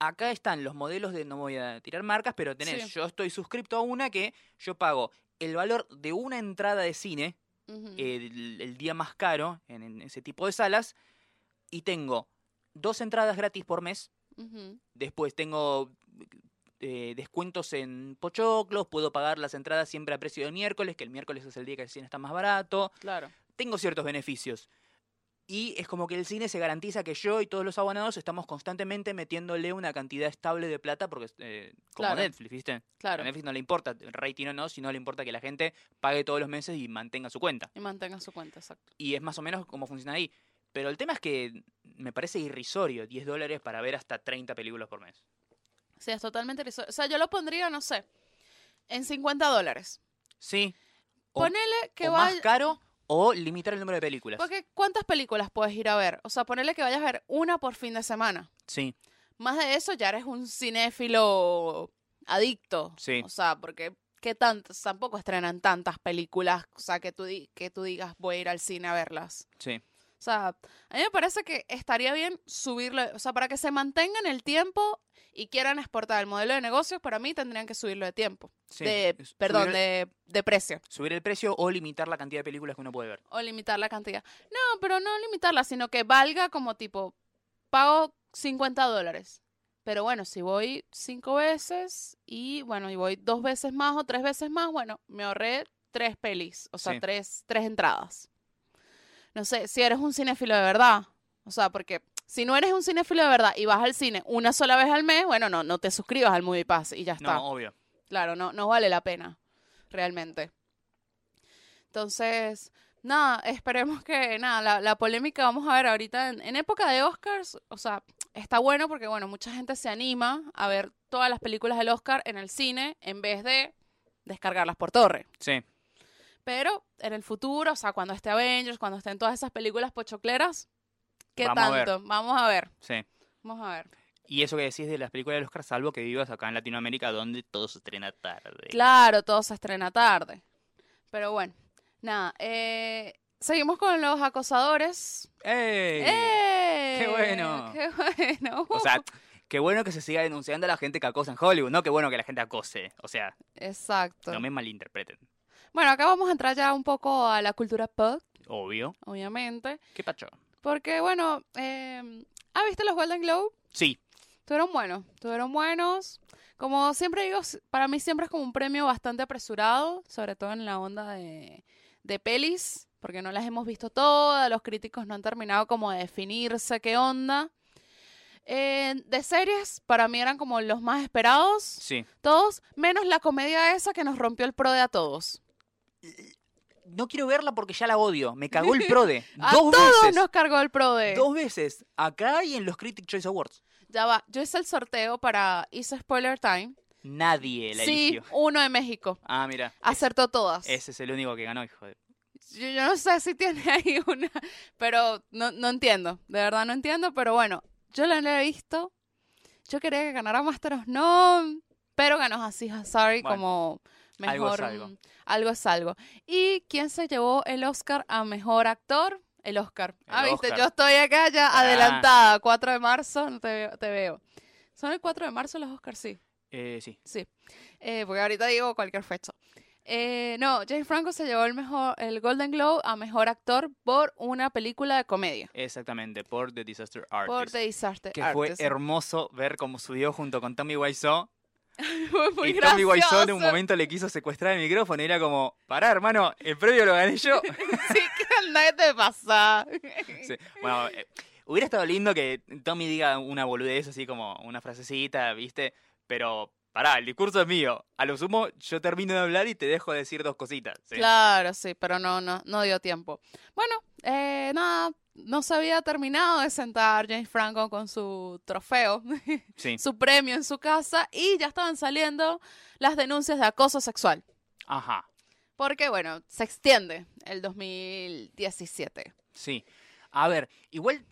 Acá están los modelos de, no voy a tirar marcas, pero tenés, Sí. yo estoy suscripto a una que yo pago el valor de una entrada de cine el, el día más caro en, en ese tipo de salas y tengo dos entradas gratis por mes. Después tengo eh, descuentos en pochoclos, puedo pagar las entradas siempre a precio de miércoles, que el miércoles es el día que el cine está más barato. Claro. Tengo ciertos beneficios. Y es como que el cine se garantiza que yo y todos los abonados estamos constantemente metiéndole una cantidad estable de plata, porque eh, como Claro. Netflix, ¿viste? Claro. A Netflix no le importa el rating o no, sino le importa que la gente pague todos los meses y mantenga su cuenta. Y mantenga su cuenta, exacto. Y es más o menos como funciona ahí. Pero el tema es que me parece irrisorio 10 dólares para ver hasta 30 películas por mes. Sí, es totalmente irrisorio. O sea, yo lo pondría, no sé, en 50 dólares. Sí. O, Ponele que o más vaya... caro o limitar el número de películas. Porque ¿cuántas películas puedes ir a ver? O sea, ponele que vayas a ver una por fin de semana. Sí, Más de eso ya eres un cinéfilo adicto. Sí. O sea, porque ¿qué tantas? Tampoco estrenan tantas películas, o sea, que tú, di- que tú digas voy a ir al cine a verlas. sí. O sea, a mí me parece que estaría bien subirlo, o sea, para que se mantengan el tiempo y quieran exportar el modelo de negocios, para mí tendrían que subirlo de tiempo. sí. De, perdón, de, de precio. subir el precio o limitar la cantidad de películas que uno puede ver. O limitar la cantidad. No, pero no limitarla, sino que valga como tipo, pago 50 dólares. Pero bueno, si voy cinco veces y bueno, y voy dos veces más o tres veces más, bueno, me ahorré tres pelis, o sea, Sí. tres, tres entradas. No sé, si eres un cinéfilo de verdad, o sea, porque si no eres un cinéfilo de verdad y vas al cine una sola vez al mes, bueno, no, no te suscribas al Movie Pass y ya está. No, obvio. Claro, no, no vale la pena, realmente. Entonces, nada, esperemos que, nada, la, la polémica vamos a ver ahorita en, en época de Oscars, o sea, está bueno porque, bueno, mucha gente se anima a ver todas las películas del Oscar en el cine en vez de descargarlas por torre. Sí. Pero en el futuro, o sea, cuando esté Avengers, cuando estén todas esas películas pochocleras, ¿qué Vamos a ver. tanto? Vamos a ver, Sí. vamos a ver. Y eso que decís de las películas del Oscar, salvo que vivas acá en Latinoamérica, donde todo se estrena tarde. Claro, todo se estrena tarde. Pero bueno, nada. eh, seguimos con los acosadores. ¡Ey! ¡Eh! ¡Qué bueno! ¡Qué bueno! O sea, qué bueno que se siga denunciando a la gente que acosa en Hollywood, no qué bueno que la gente acose. O sea, Exacto. no me malinterpreten. Bueno, acá vamos a entrar ya un poco a la cultura pop, Obvio. obviamente. ¿Qué pacho? Porque, bueno, eh, ¿ah, viste los Golden Globe? Sí, Estuvieron buenos, estuvieron buenos. Como siempre digo, para mí siempre es como un premio bastante apresurado, sobre todo en la onda de, de pelis, porque no las hemos visto todas, los críticos no han terminado como de definirse qué onda. Eh, de series, para mí eran como los más esperados, sí. todos, menos la comedia esa que nos rompió el pro de a todos. No quiero verla porque ya la odio. Me cagó el PRODE. A Dos todos veces. nos cargó el pro de... Dos veces. Acá y en los Critic Choice Awards. Ya va, yo hice el sorteo para Hice Spoiler Time. Nadie la Sí, eligió. uno de México. Ah, mira. Acertó todas. Ese es el único que ganó, hijo de... Yo, yo no sé si tiene ahí una, pero no, no entiendo, de verdad no entiendo, pero bueno, yo la he visto, yo quería que ganara Master of None, pero ganó Ansari Bueno, como algo es mejor. algo. mm, algo es algo. ¿Y quién se llevó el Oscar a mejor actor? El Oscar. El ah, viste, Oscar. yo estoy acá ya Ah. adelantada. 4 de marzo, no te. Te veo. ¿Son el 4 de marzo los Oscars? Sí. Eh, sí. Sí, eh, porque ahorita digo cualquier fecha. Eh, no, James Franco se llevó el mejor, el Golden Globe a mejor actor por una película de comedia. Exactamente, por The Disaster Artist. Por The Disaster que fue Artist. hermoso ver cómo subió junto con Tommy Wiseau. Fue muy y Tommy Wiseau en un momento le quiso secuestrar el micrófono y era como, pará hermano, el premio lo gané yo. Sí, que nadie te pasa. Sí. Bueno, eh, hubiera estado lindo que Tommy diga una boludez así como una frasecita, ¿viste? Pero pará, el discurso es mío. A lo sumo yo termino de hablar y te dejo decir dos cositas. ¿sí? Claro, sí, pero no, no, no dio tiempo. Bueno, eh, nada, no se había terminado de sentar James Franco con su trofeo, Sí. su premio en su casa y ya estaban saliendo las denuncias de acoso sexual. Ajá. Porque, bueno, se extiende el 2017. Sí. A ver, igual,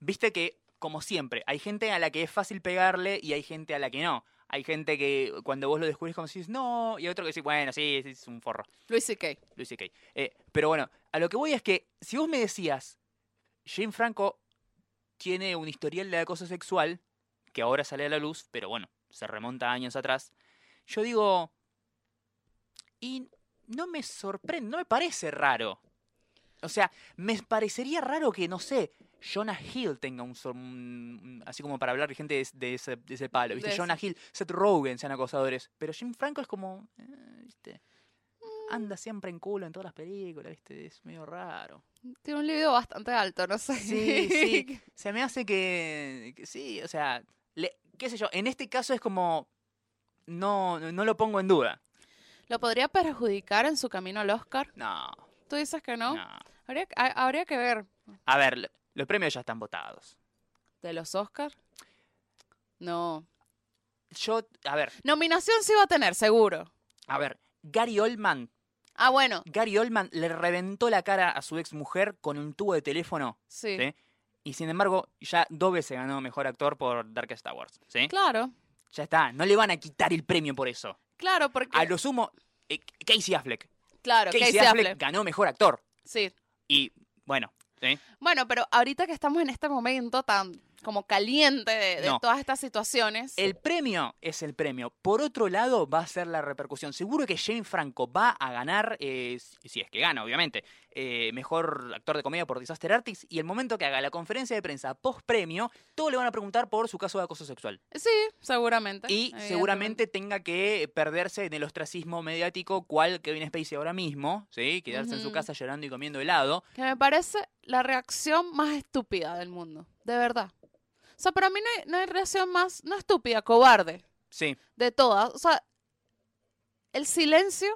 viste que, como siempre, hay gente a la que es fácil pegarle y hay gente a la que no. Hay gente que cuando vos lo descubrís como decís, no, y otro que dice, bueno, sí, sí, es un forro. Luis C.K. Luis C.K. Eh, pero bueno, a lo que voy es que si vos me decías, Jane Franco tiene un historial de acoso sexual, que ahora sale a la luz, pero bueno, se remonta años atrás, yo digo, y no me sorprende, no me parece raro. O sea, me parecería raro que, no sé, Jonah Hill tenga un, así como para hablar de gente de, de ese, de ese palo, ¿viste? De Jonah Hill, Seth Rogen sean acosadores, pero Jim Franco es como, eh, ¿viste? Anda siempre en culo en todas las películas, ¿viste? Es medio raro. Tiene un libido bastante alto, no sé. Sí, sí. Se me hace que, que sí, o sea, le- qué sé yo, en este caso es como, no, no lo pongo en duda. ¿Lo podría perjudicar en su camino al Oscar? No, ¿Tú dices que no? no. Habría, ha- habría que ver. A ver, los premios ya están votados. ¿De los Oscar? No. Yo, a ver, Nominación sí va a tener, seguro. a ver, Gary Oldman, Ah, bueno, Gary Oldman le reventó la cara a su ex mujer con un tubo de teléfono, sí. ¿sí? Y sin embargo, ya dos veces ganó mejor actor por Darkest Towers, ¿sí? Claro, Ya está, no le van a quitar el premio por eso. claro, porque... A lo sumo, eh, Casey Affleck. claro, Casey, Casey Affleck, Affleck. ganó mejor actor. Sí. Y bueno, Bueno, pero ahorita que estamos en este momento tan como caliente de, de No. todas estas situaciones... El premio es el premio. Por otro lado, va a ser la repercusión. Seguro que Jane Franco va a ganar, eh, si es que gana, obviamente, eh, mejor actor de comedia por Disaster Artist. Y el momento que haga la conferencia de prensa post premio, todos le van a preguntar por su caso de acoso sexual. Sí, seguramente. Y seguramente tenga que perderse en el ostracismo mediático, cual Kevin Spacey ahora mismo, ¿sí? Quedarse en su casa llorando y comiendo helado. Que me parece la reacción más estúpida del mundo. De verdad. O sea, para mí no hay, no hay reacción más, no estúpida, cobarde, Sí, de todas. O sea, el silencio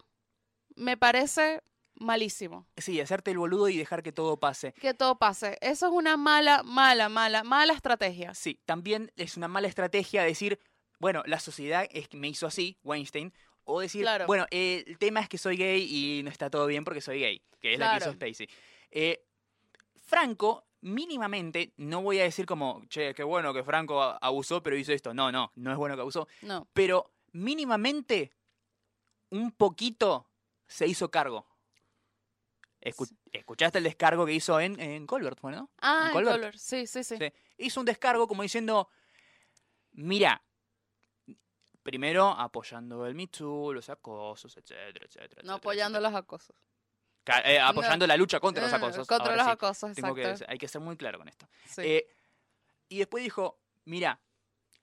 me parece malísimo. sí, hacerte el boludo y dejar que todo pase. Que todo pase. Eso es una mala, mala, mala, mala estrategia. Sí, también es una mala estrategia decir, bueno, la sociedad es que me hizo así, Weinstein, o decir, Claro. bueno, eh, el tema es que soy gay y no está todo bien porque soy gay, que es la que hizo. Spacey. Eh, Franco, mínimamente, no voy a decir como, che, qué bueno que Franco abusó, pero hizo esto. No, no, no es bueno que abusó. No. Pero mínimamente, un poquito se hizo cargo. Escu-. ¿Escuchaste el descargo que hizo en, en Colbert, bueno? Ah, en Colbert. Colbert. Sí, sí, sí. Sí. Hizo un descargo como diciendo, mira, primero apoyando el Me Too, los acosos, etcétera, etcétera. No etcétera, apoyando etcétera. los acosos. Eh, apoyando la lucha contra los Eh, acosos. Contra ahora los sí. acosos, Tengo que- exacto. hay que ser muy claro con esto. Sí. Eh, y después dijo, mira,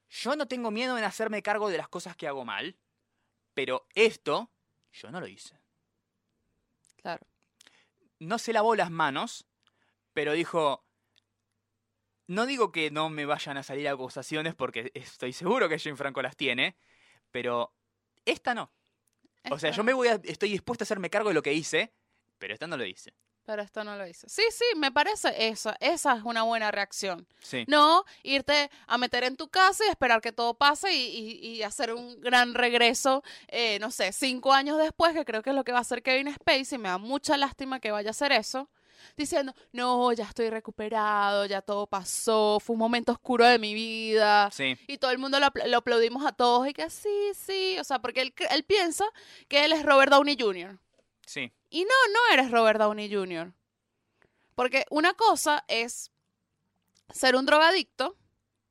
yo no tengo miedo en hacerme cargo de las cosas que hago mal, pero esto yo no lo hice. claro. no se lavó las manos, pero dijo, no digo que no me vayan a salir acusaciones porque estoy seguro que Jane Franco las tiene, pero esta no. O sea, yo me voy a, estoy dispuesto a hacerme cargo de lo que hice, pero esta no lo hice. Pero esto no lo hice. Sí, sí, me parece eso. Esa es una buena reacción. Sí. No irte a meter en tu casa y esperar que todo pase y, y- y hacer un gran regreso, eh, no sé, cinco años después, que creo que es lo que va a hacer Kevin Spacey. Me da mucha lástima que vaya a hacer eso. diciendo, no, ya estoy recuperado, ya todo pasó, fue un momento oscuro de mi vida. Sí, Y todo el mundo lo, apl- lo aplaudimos a todos y que sí, sí, o sea, porque él, él piensa que él es Robert Downey Jr. sí, Y no, no eres Robert Downey Jr. Porque una cosa es ser un drogadicto,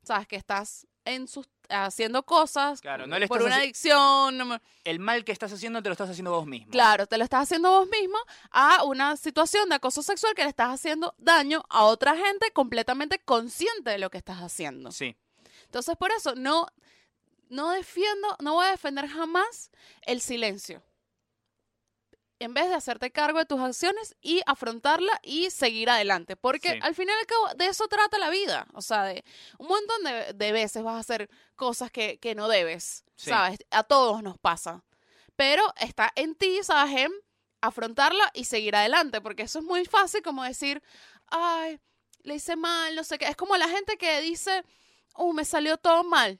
sabes que estás en sus, haciendo cosas Claro, no le por una adicción, El mal que estás haciendo te lo estás haciendo vos mismo. claro, te lo estás haciendo vos mismo a una situación de acoso sexual que le estás haciendo daño a otra gente completamente consciente de lo que estás haciendo. Sí, Entonces, por eso no, no defiendo, no voy a defender jamás el silencio. En vez de hacerte cargo de tus acciones y afrontarla y seguir adelante. Porque Sí. al final y al cabo, de eso trata la vida. O sea, de un montón de, de veces vas a hacer cosas que, que no debes. Sí. ¿Sabes? A todos nos pasa. Pero está en ti, ¿sabes? En afrontarla y seguir adelante. Porque eso es muy fácil como decir, ay, le hice mal, no sé qué. Es como la gente que dice, uh, me salió todo mal.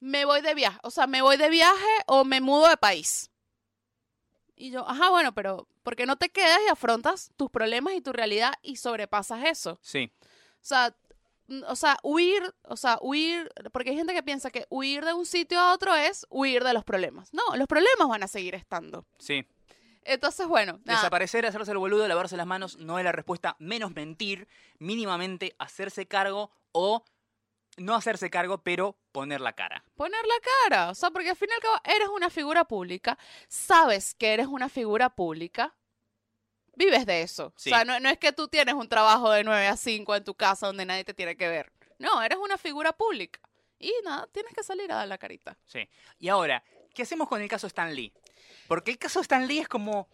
Me voy de viaje. O sea, me voy de viaje o me mudo de país. Y yo, ajá, bueno, pero ¿por qué no te quedas y afrontas tus problemas y tu realidad y sobrepasas eso? sí, O sea, o sea, huir, o sea, huir, porque hay gente que piensa que huir de un sitio a otro es huir de los problemas. No, los problemas van a seguir estando. sí. Entonces, bueno, nada. Desaparecer, hacerse el boludo, lavarse las manos no es la respuesta, menos mentir, mínimamente hacerse cargo o no hacerse cargo, pero poner la cara. poner la cara. O sea, porque al fin y al cabo eres una figura pública, sabes que eres una figura pública, vives de eso. Sí. O sea, no, no es que tú tienes un trabajo de 9 a 5 en tu casa donde nadie te tiene que ver. No, eres una figura pública. Y nada, tienes que salir a dar la carita. Sí. Y ahora, ¿qué hacemos con el caso Stan Lee? Porque el caso Stan Lee es como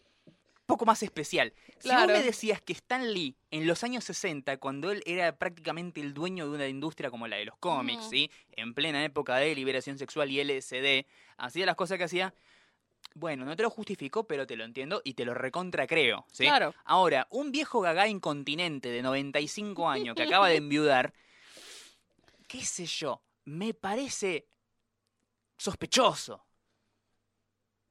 poco más especial. Si vos me decías que Stan Lee, en los años 60, cuando él era prácticamente el dueño de una industria como la de los cómics. ¿sí? En plena época de liberación sexual y LSD, hacía las cosas que hacía, bueno, no te lo justifico, pero te lo entiendo y te lo recontra creo, ¿sí? Claro. Ahora, un viejo gagá incontinente de 95 años que acaba de enviudar, qué sé yo, me parece sospechoso.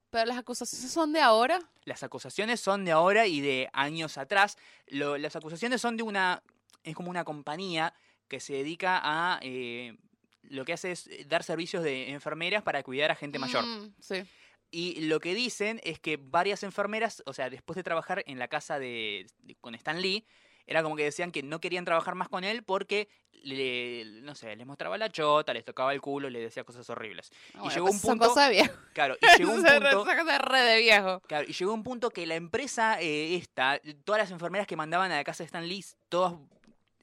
Pero las acusaciones son de ahora. Las acusaciones son de ahora y de años atrás. Lo- las acusaciones son de una. Es como una compañía que se dedica a. eh, lo que hace es dar servicios de enfermeras para cuidar a gente mayor. Mm, sí. Y lo que dicen es que varias enfermeras, o sea, después de trabajar en la casa de, de- con Stan Lee, era como que decían que no querían trabajar más con él porque, le, no sé, les mostraba la chota, les tocaba el culo, les decía cosas horribles. Ah, bueno, llegó un son punto- cosas de viejo. Claro, y llegó un punto... de re de viejo. Claro, y llegó un punto que la empresa eh, esta, todas las enfermeras que mandaban a la casa de Stan Lee, todas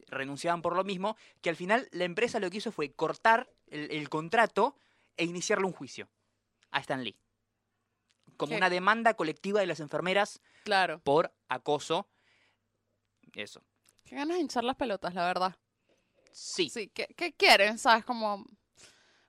renunciaban por lo mismo, que al final la empresa lo que hizo fue cortar el, el contrato e iniciarle un juicio a Stan Lee. Como ¿Qué? una demanda colectiva de las enfermeras Claro. por acoso. Eso. Qué ganas de hinchar las pelotas, la verdad. Sí. Sí, ¿qué, qué quieren? ¿Sabes? Como...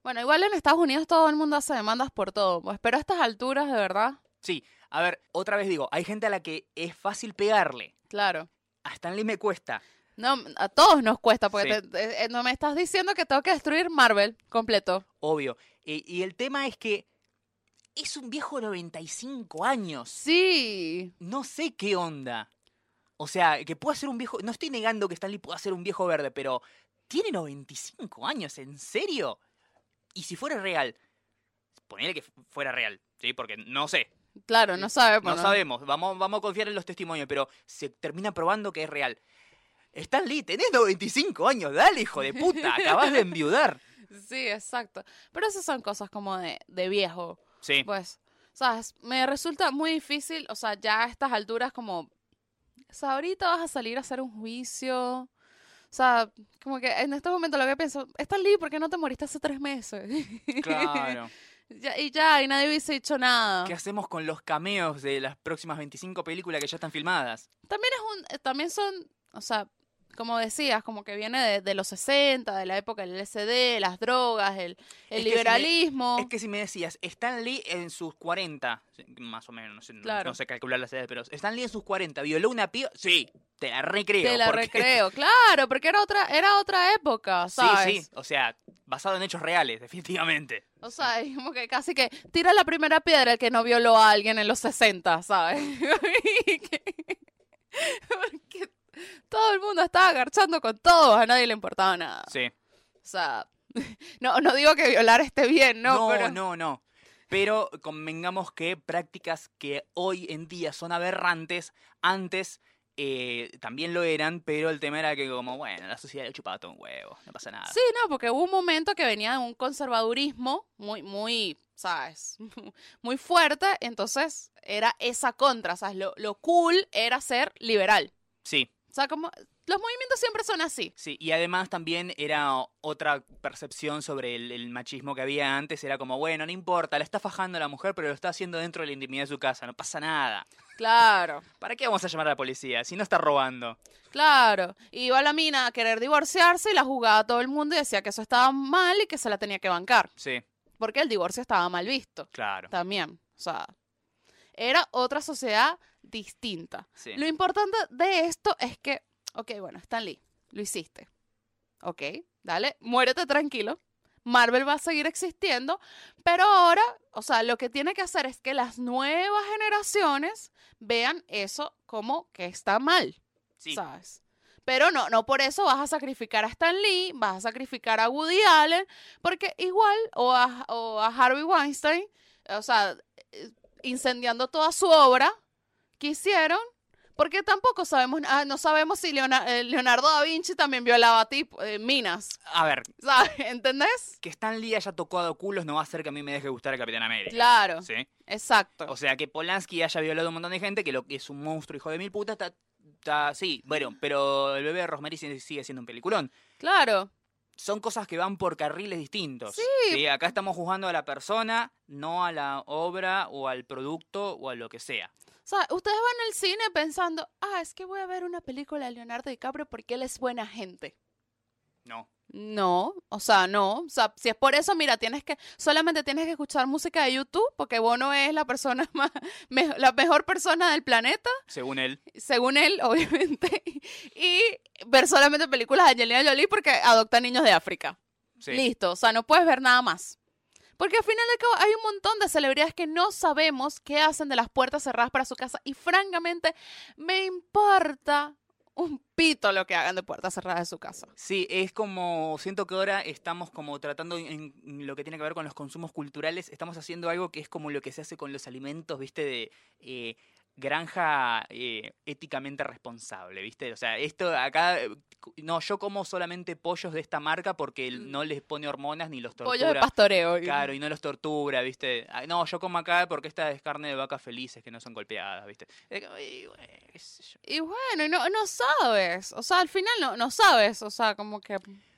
Bueno, igual en Estados Unidos todo el mundo hace demandas por todo. Pues, pero a estas alturas, de verdad, Sí. A ver, otra vez digo, hay gente a la que es fácil pegarle. claro. A Stan Lee me cuesta. No, a todos nos cuesta, porque Sí. te- te- eh, no me estás diciendo que tengo que destruir Marvel completo. Obvio. Y, y el tema es que es un viejo de 95 años. Sí. no sé qué onda. O sea, que pueda ser un viejo. No estoy negando que Stanley pueda ser un viejo verde, pero tiene 95 años, ¿en serio? Y si fuera real, ponele que fu- fuera real, ¿sí? Porque no sé, Claro, no sabemos. no sabemos. Vamos, vamos a confiar en los testimonios, pero se termina probando que es real. Stan Lee, tenés 95 años, dale, hijo de puta, acabas de enviudar. Sí, exacto. Pero esas son cosas como de, de viejo. Sí, Pues, ¿sabes? Me resulta muy difícil, o sea, ya a estas alturas como, sea, ahorita vas a salir a hacer un juicio. O sea, como que en este momento lo que pienso, está Lee, ¿por qué no te moriste hace tres meses? claro. Ya- y ya, y nadie hubiese dicho nada. ¿Qué hacemos con los cameos de las próximas 25 películas que ya están filmadas? También es un, eh, también son, o sea, como decías, como que viene de, de los 60, de la época del LSD, las drogas, el, el Es que si me- liberalismo. Es que si me decías, Stan Lee en sus 40, más o menos, no sé, no- Claro. no sé calcular las edades, pero Stan Lee en sus 40 violó una piba, sí, te la recreo. Te la porque- recreo, claro, porque era otra, era otra época, Sí, ¿sabes? sí, o sea, basado en hechos reales, definitivamente. O sea, es como que casi que tira la primera piedra el que no violó a alguien en los 60, ¿sabes? Porque todo el mundo estaba agarchando con todos, a nadie le importaba nada. Sí. O sea, no, no digo que violar esté bien, ¿no? No, pero no, no. Pero convengamos que prácticas que hoy en día son aberrantes, antes eh, también lo eran, pero el tema era que como, bueno, la sociedad le chupaba todo un huevo, no pasa nada. Sí, no, porque hubo un momento que venía de un conservadurismo muy, muy, ¿sabes? Muy fuerte, entonces era esa contra, ¿sabes? Lo, lo cool era ser liberal. Sí, sea, como los movimientos siempre son así. sí. Y además también era otra percepción sobre el, el machismo que había antes. Era como, bueno, no importa, la está fajando la mujer, pero lo está haciendo dentro de la intimidad de su casa, no pasa nada. Claro, ¿Para qué vamos a llamar a la policía si no está robando? claro. Y iba la mina a querer divorciarse y la jugaba a todo el mundo y decía que eso estaba mal y que se la tenía que bancar. Sí, Porque el divorcio estaba mal visto claro. también. O sea, era otra sociedad distinta. Sí. Lo importante de esto es que, ok, bueno, Stan Lee, lo hiciste. Ok, dale, muérete tranquilo. Marvel va a seguir existiendo, pero ahora, o sea, lo que tiene que hacer es que las nuevas generaciones vean eso como que está mal, Sí. ¿sabes? Pero no, no por eso vas a sacrificar a Stan Lee, vas a sacrificar a Woody Allen, porque igual, o a, o a Harvey Weinstein, o sea, eh, incendiando toda su obra que hicieron, porque tampoco sabemos, ah, no sabemos si eh, Leonardo da Vinci también violaba tipo, eh, minas, A ver, ¿sabes? ¿Entendés? que Stan Lee haya tocado culos no va a hacer que a mí me deje gustar el Capitán América. Claro, ¿Sí? exacto. O sea, que Polanski haya violado a un montón de gente, que lo que es un monstruo hijo de mil putas, está, está- sí, bueno, pero el bebé de Rosemary sigue siendo un peliculón. Claro, Son cosas que van por carriles distintos. Sí. Acá estamos juzgando a la persona, no a la obra o al producto o a lo que sea. O sea, ustedes van al cine pensando, ah, es que voy a ver una película de Leonardo DiCaprio porque él es buena gente. No. No, o sea, no. O sea, si es por eso, mira, tienes que, solamente tienes que escuchar música de YouTube, porque Bono es la persona más, me- la mejor persona del planeta, Según él. según él, obviamente, y ver solamente películas de Angelina Jolie porque adopta niños de África. Sí. Listo, o sea, no puedes ver nada más. Porque al final de cabo hay un montón de celebridades que no sabemos qué hacen de las puertas cerradas para su casa y francamente me importa un pito lo que hagan de puertas cerradas de su casa. Sí, es como, siento que ahora estamos como tratando en, lo que tiene que ver con los consumos culturales, estamos haciendo algo que es como lo que se hace con los alimentos, viste, de eh, granja eh, éticamente responsable, viste. O sea, esto acá, eh, no, yo como solamente pollos de esta marca porque el- no les pone hormonas ni los Pollo de tortura. pastoreo. Claro, y no los tortura, ¿viste? Ah, No, yo como acá porque esta es carne de vacas felices que no son golpeadas, ¿viste? Y, bueno, qué sé yo. Y bueno, y no, no sabes. O sea, al final no, no sabes. O sea, como que.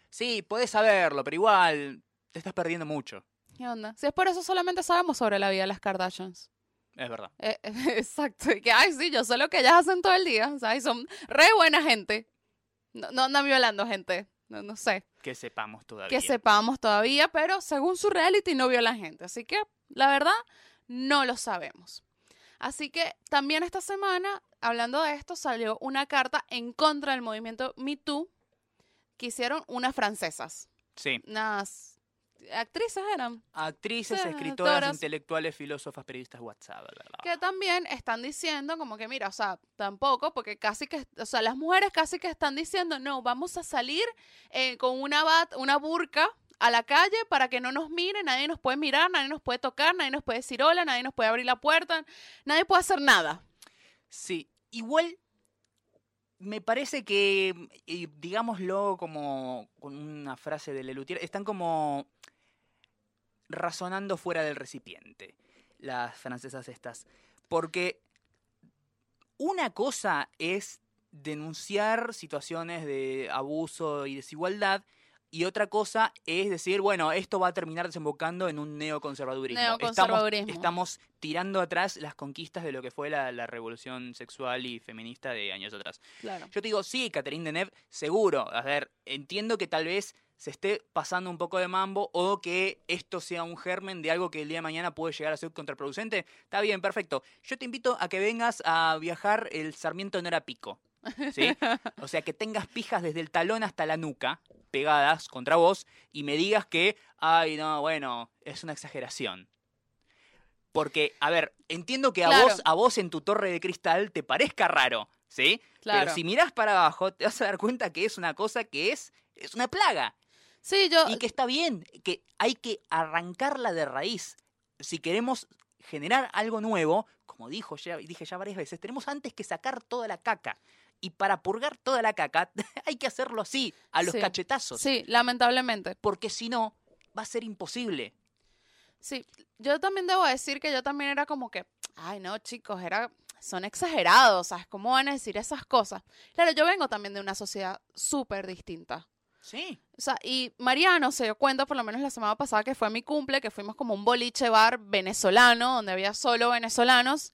Sí, podés saberlo, pero igual te estás perdiendo mucho. ¿Qué onda? Si es por eso solamente sabemos sobre la vida de las Kardashians. Es verdad. Eh, exacto. Y que, ay, sí, yo sé lo que ellas hacen todo el día. O sea, y son re buena gente. No, no andan violando gente. No, no sé. Que sepamos todavía. Que sepamos todavía, pero según su reality no violan gente. Así que, la verdad, no lo sabemos. Así que también esta semana, hablando de esto, salió una carta en contra del movimiento Me Too que hicieron unas francesas. Sí. Unas actrices eran. Actrices, Sí, escritoras, intelectuales, filósofas, periodistas, WhatsApp, bla. que también están diciendo como que mira, o sea, tampoco, porque casi que, o sea, las mujeres casi que están diciendo, no, vamos a salir eh, con una bat, una burka a la calle para que no nos miren, nadie nos puede mirar, nadie nos puede tocar, nadie nos puede decir hola, nadie nos puede abrir la puerta, nadie puede hacer nada. Sí, igual me parece que, eh, digámoslo como con una frase de Lelutier, están como razonando fuera del recipiente, las francesas estas. Porque una cosa es denunciar situaciones de abuso y desigualdad y otra cosa es decir, bueno, esto va a terminar desembocando en un neoconservadurismo. Neoconservadurismo. Estamos, estamos tirando atrás las conquistas de lo que fue la, la revolución sexual y feminista de años atrás. Claro. Yo te digo, sí, Catherine Deneuve, seguro. A ver, entiendo que tal vez se esté pasando un poco de mambo o que esto sea un germen de algo que el día de mañana puede llegar a ser contraproducente. Está bien, perfecto. Yo te invito a que vengas a viajar el Sarmiento Nora Pico. ¿Sí? O sea, que tengas pijas desde el talón hasta la nuca pegadas contra vos y me digas que, ay, no, bueno, es una exageración. Porque, a ver, entiendo que a Claro. vos, a vos en tu torre de cristal te parezca raro, ¿sí? Claro. Pero si mirás para abajo, te vas a dar cuenta que es una cosa que es, es una plaga. Sí, yo. Y que está bien, que hay que arrancarla de raíz. Si queremos generar algo nuevo, como dijo ya, dije ya varias veces, tenemos antes que sacar toda la caca. Y para purgar toda la caca, hay que hacerlo así, a los Sí. cachetazos. Sí, lamentablemente. Porque si no, va a ser imposible. Sí, yo también debo decir que yo también era como que, ay no, chicos, era, son exagerados, ¿sabes? ¿Cómo van a decir esas cosas? Claro, yo vengo también de una sociedad súper distinta. Sí. O sea, y Mariano se dio cuenta, por lo menos la semana pasada, que fue a mi cumple, que fuimos como un boliche bar venezolano, donde había solo venezolanos.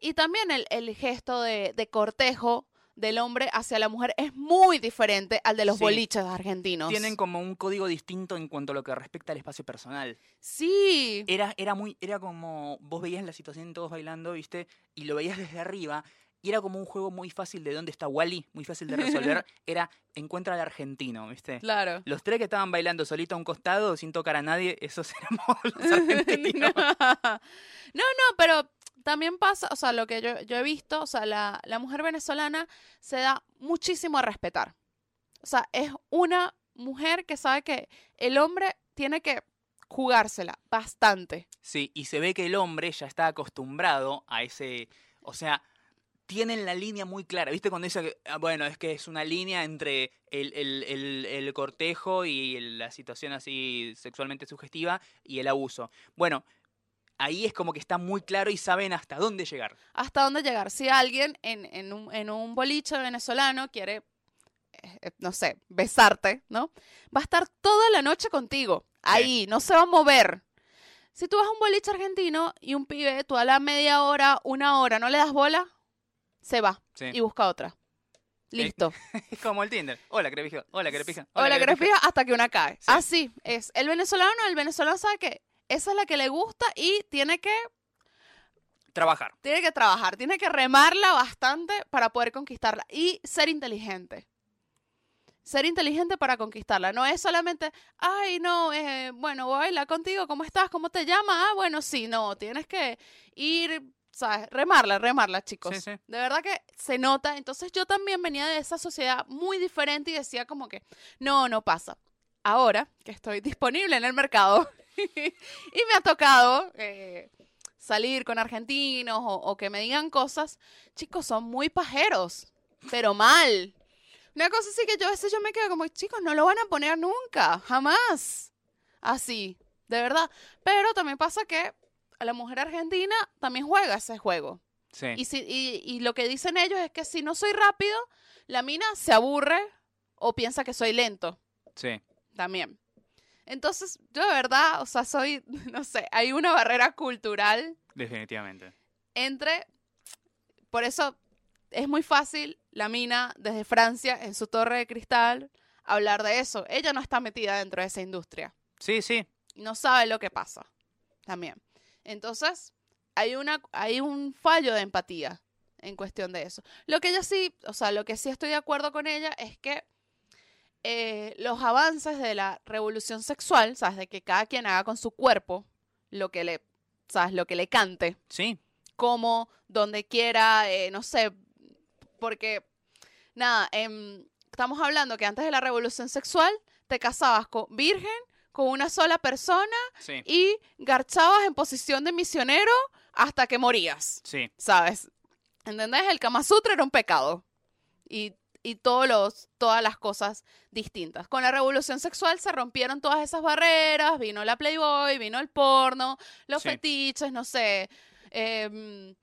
Y también el, el gesto de, de cortejo del hombre hacia la mujer es muy diferente al de los Sí. boliches argentinos. Tienen como un código distinto en cuanto a lo que respecta al espacio personal. Sí, Era, era muy, era como, vos veías la situación todos bailando, ¿viste? Y lo veías desde arriba. Y era como un juego muy fácil de dónde está Wally, muy fácil de resolver. era encuentra al argentino, ¿viste? claro. Los tres que estaban bailando solito a un costado, sin tocar a nadie, esos éramos los argentinos. no, no, pero también pasa, o sea, lo que yo, yo he visto, o sea, la, la mujer venezolana se da muchísimo a respetar. O sea, es una mujer que sabe que el hombre tiene que jugársela bastante. Sí, y se ve que el hombre ya está acostumbrado a ese. O sea, tienen la línea muy clara. ¿Viste cuando dice que, ah, bueno, es que es una línea entre el, el- el- el cortejo y la situación así sexualmente sugestiva y el abuso? Bueno, ahí es como que está muy claro y saben hasta dónde llegar. ¿Hasta dónde llegar? Si alguien en, en un, en un boliche venezolano quiere, eh, eh, no sé, besarte, ¿no? Va a estar toda la noche contigo, ahí, no se va a mover. Si tú vas a un boliche argentino y un pibe, tú a la media hora, una hora, no le das bola, se va Sí. y busca otra. Listo. Es como el Tinder. Hola, crepija. Hola, crepija. Hola, crepija hasta que una cae. Sí. Así es. El venezolano, el venezolano sabe que esa es la que le gusta y tiene que Trabajar. tiene que trabajar, tiene que remarla bastante para poder conquistarla y ser inteligente. Ser inteligente para conquistarla. No es solamente, ay, no, eh, bueno, voy a bailar contigo, ¿cómo estás? ¿Cómo te llamas? Ah, bueno, sí, no, tienes que ir, ¿sabes? Remarla, remarla, chicos. Sí, sí. De verdad que se nota. Entonces yo también venía de esa sociedad muy diferente y decía como que, no, no pasa. Ahora que estoy disponible en el mercado y me ha tocado eh, salir con argentinos o, o que me digan cosas, chicos, son muy pajeros, pero mal. Una cosa así que yo a veces yo me quedo como, chicos, no lo van a poner nunca, jamás. Así, de verdad. Pero también pasa que a la mujer argentina también juega ese juego. Sí. Y, si, y, y lo que dicen ellos es que si no soy rápido, la mina se aburre o piensa que soy lento Sí. también. Entonces, yo de verdad, o sea, soy, no sé, hay una barrera cultural Definitivamente. entre, por eso es muy fácil la mina desde Francia en su torre de cristal hablar de eso. Ella no está metida dentro de esa industria Sí, sí. y no sabe lo que pasa también. Entonces, hay, una, hay un fallo de empatía en cuestión de eso. Lo que yo sí, o sea, lo que sí estoy de acuerdo con ella es que eh, los avances de la revolución sexual, ¿sabes? De que cada quien haga con su cuerpo lo que le, ¿sabes? Lo que le cante, Sí. como, donde quiera, eh, no sé, porque, nada, em, estamos hablando que antes de la revolución sexual te casabas con virgen, con una sola persona Sí. y garchabas en posición de misionero hasta que morías, Sí. ¿sabes? ¿Entendés? El Kama Sutra era un pecado. Y, y todos los, todas las cosas distintas. Con la revolución sexual se rompieron todas esas barreras, vino la Playboy, vino el porno, los Sí. fetiches, no sé, em,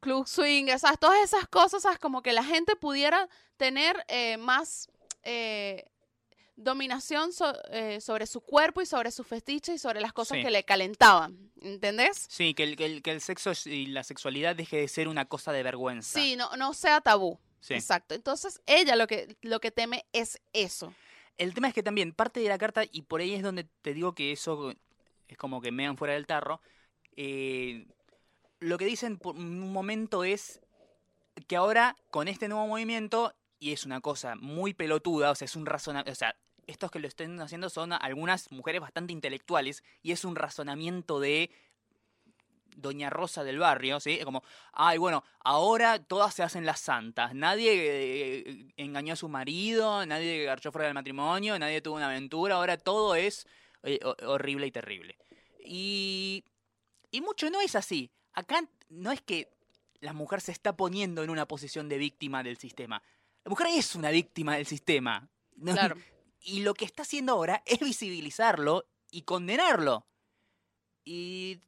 club swing, ¿sabes? Todas esas cosas, ¿sabes? Como que la gente pudiera tener eh, más eh, dominación so- eh, sobre su cuerpo y sobre su fetiche y sobre las cosas Sí. que le calentaban, ¿entendés? Sí, que el, que el, que el sexo y la sexualidad deje de ser una cosa de vergüenza. Sí, no, no sea tabú. Sí. Exacto. Entonces, ella lo que, lo que teme es eso. El tema es que también parte de la carta, y por ahí es donde te digo que eso es como que mean fuera del tarro, eh, lo que dicen por un momento es que ahora con este nuevo movimiento, y es una cosa muy pelotuda, o sea, es un razonamiento, o sea, estos que lo estén haciendo son algunas mujeres bastante intelectuales, y es un razonamiento de Doña Rosa del barrio, ¿sí? Como, ay, bueno, ahora todas se hacen las santas. Nadie eh, engañó a su marido, nadie garchó fuera del matrimonio, nadie tuvo una aventura, ahora todo es eh, ho- horrible y terrible. Y, y mucho no es así. Acá no es que la mujer se está poniendo en una posición de víctima del sistema. La mujer es una víctima del sistema. Claro. Y lo que está haciendo ahora es visibilizarlo y condenarlo. Y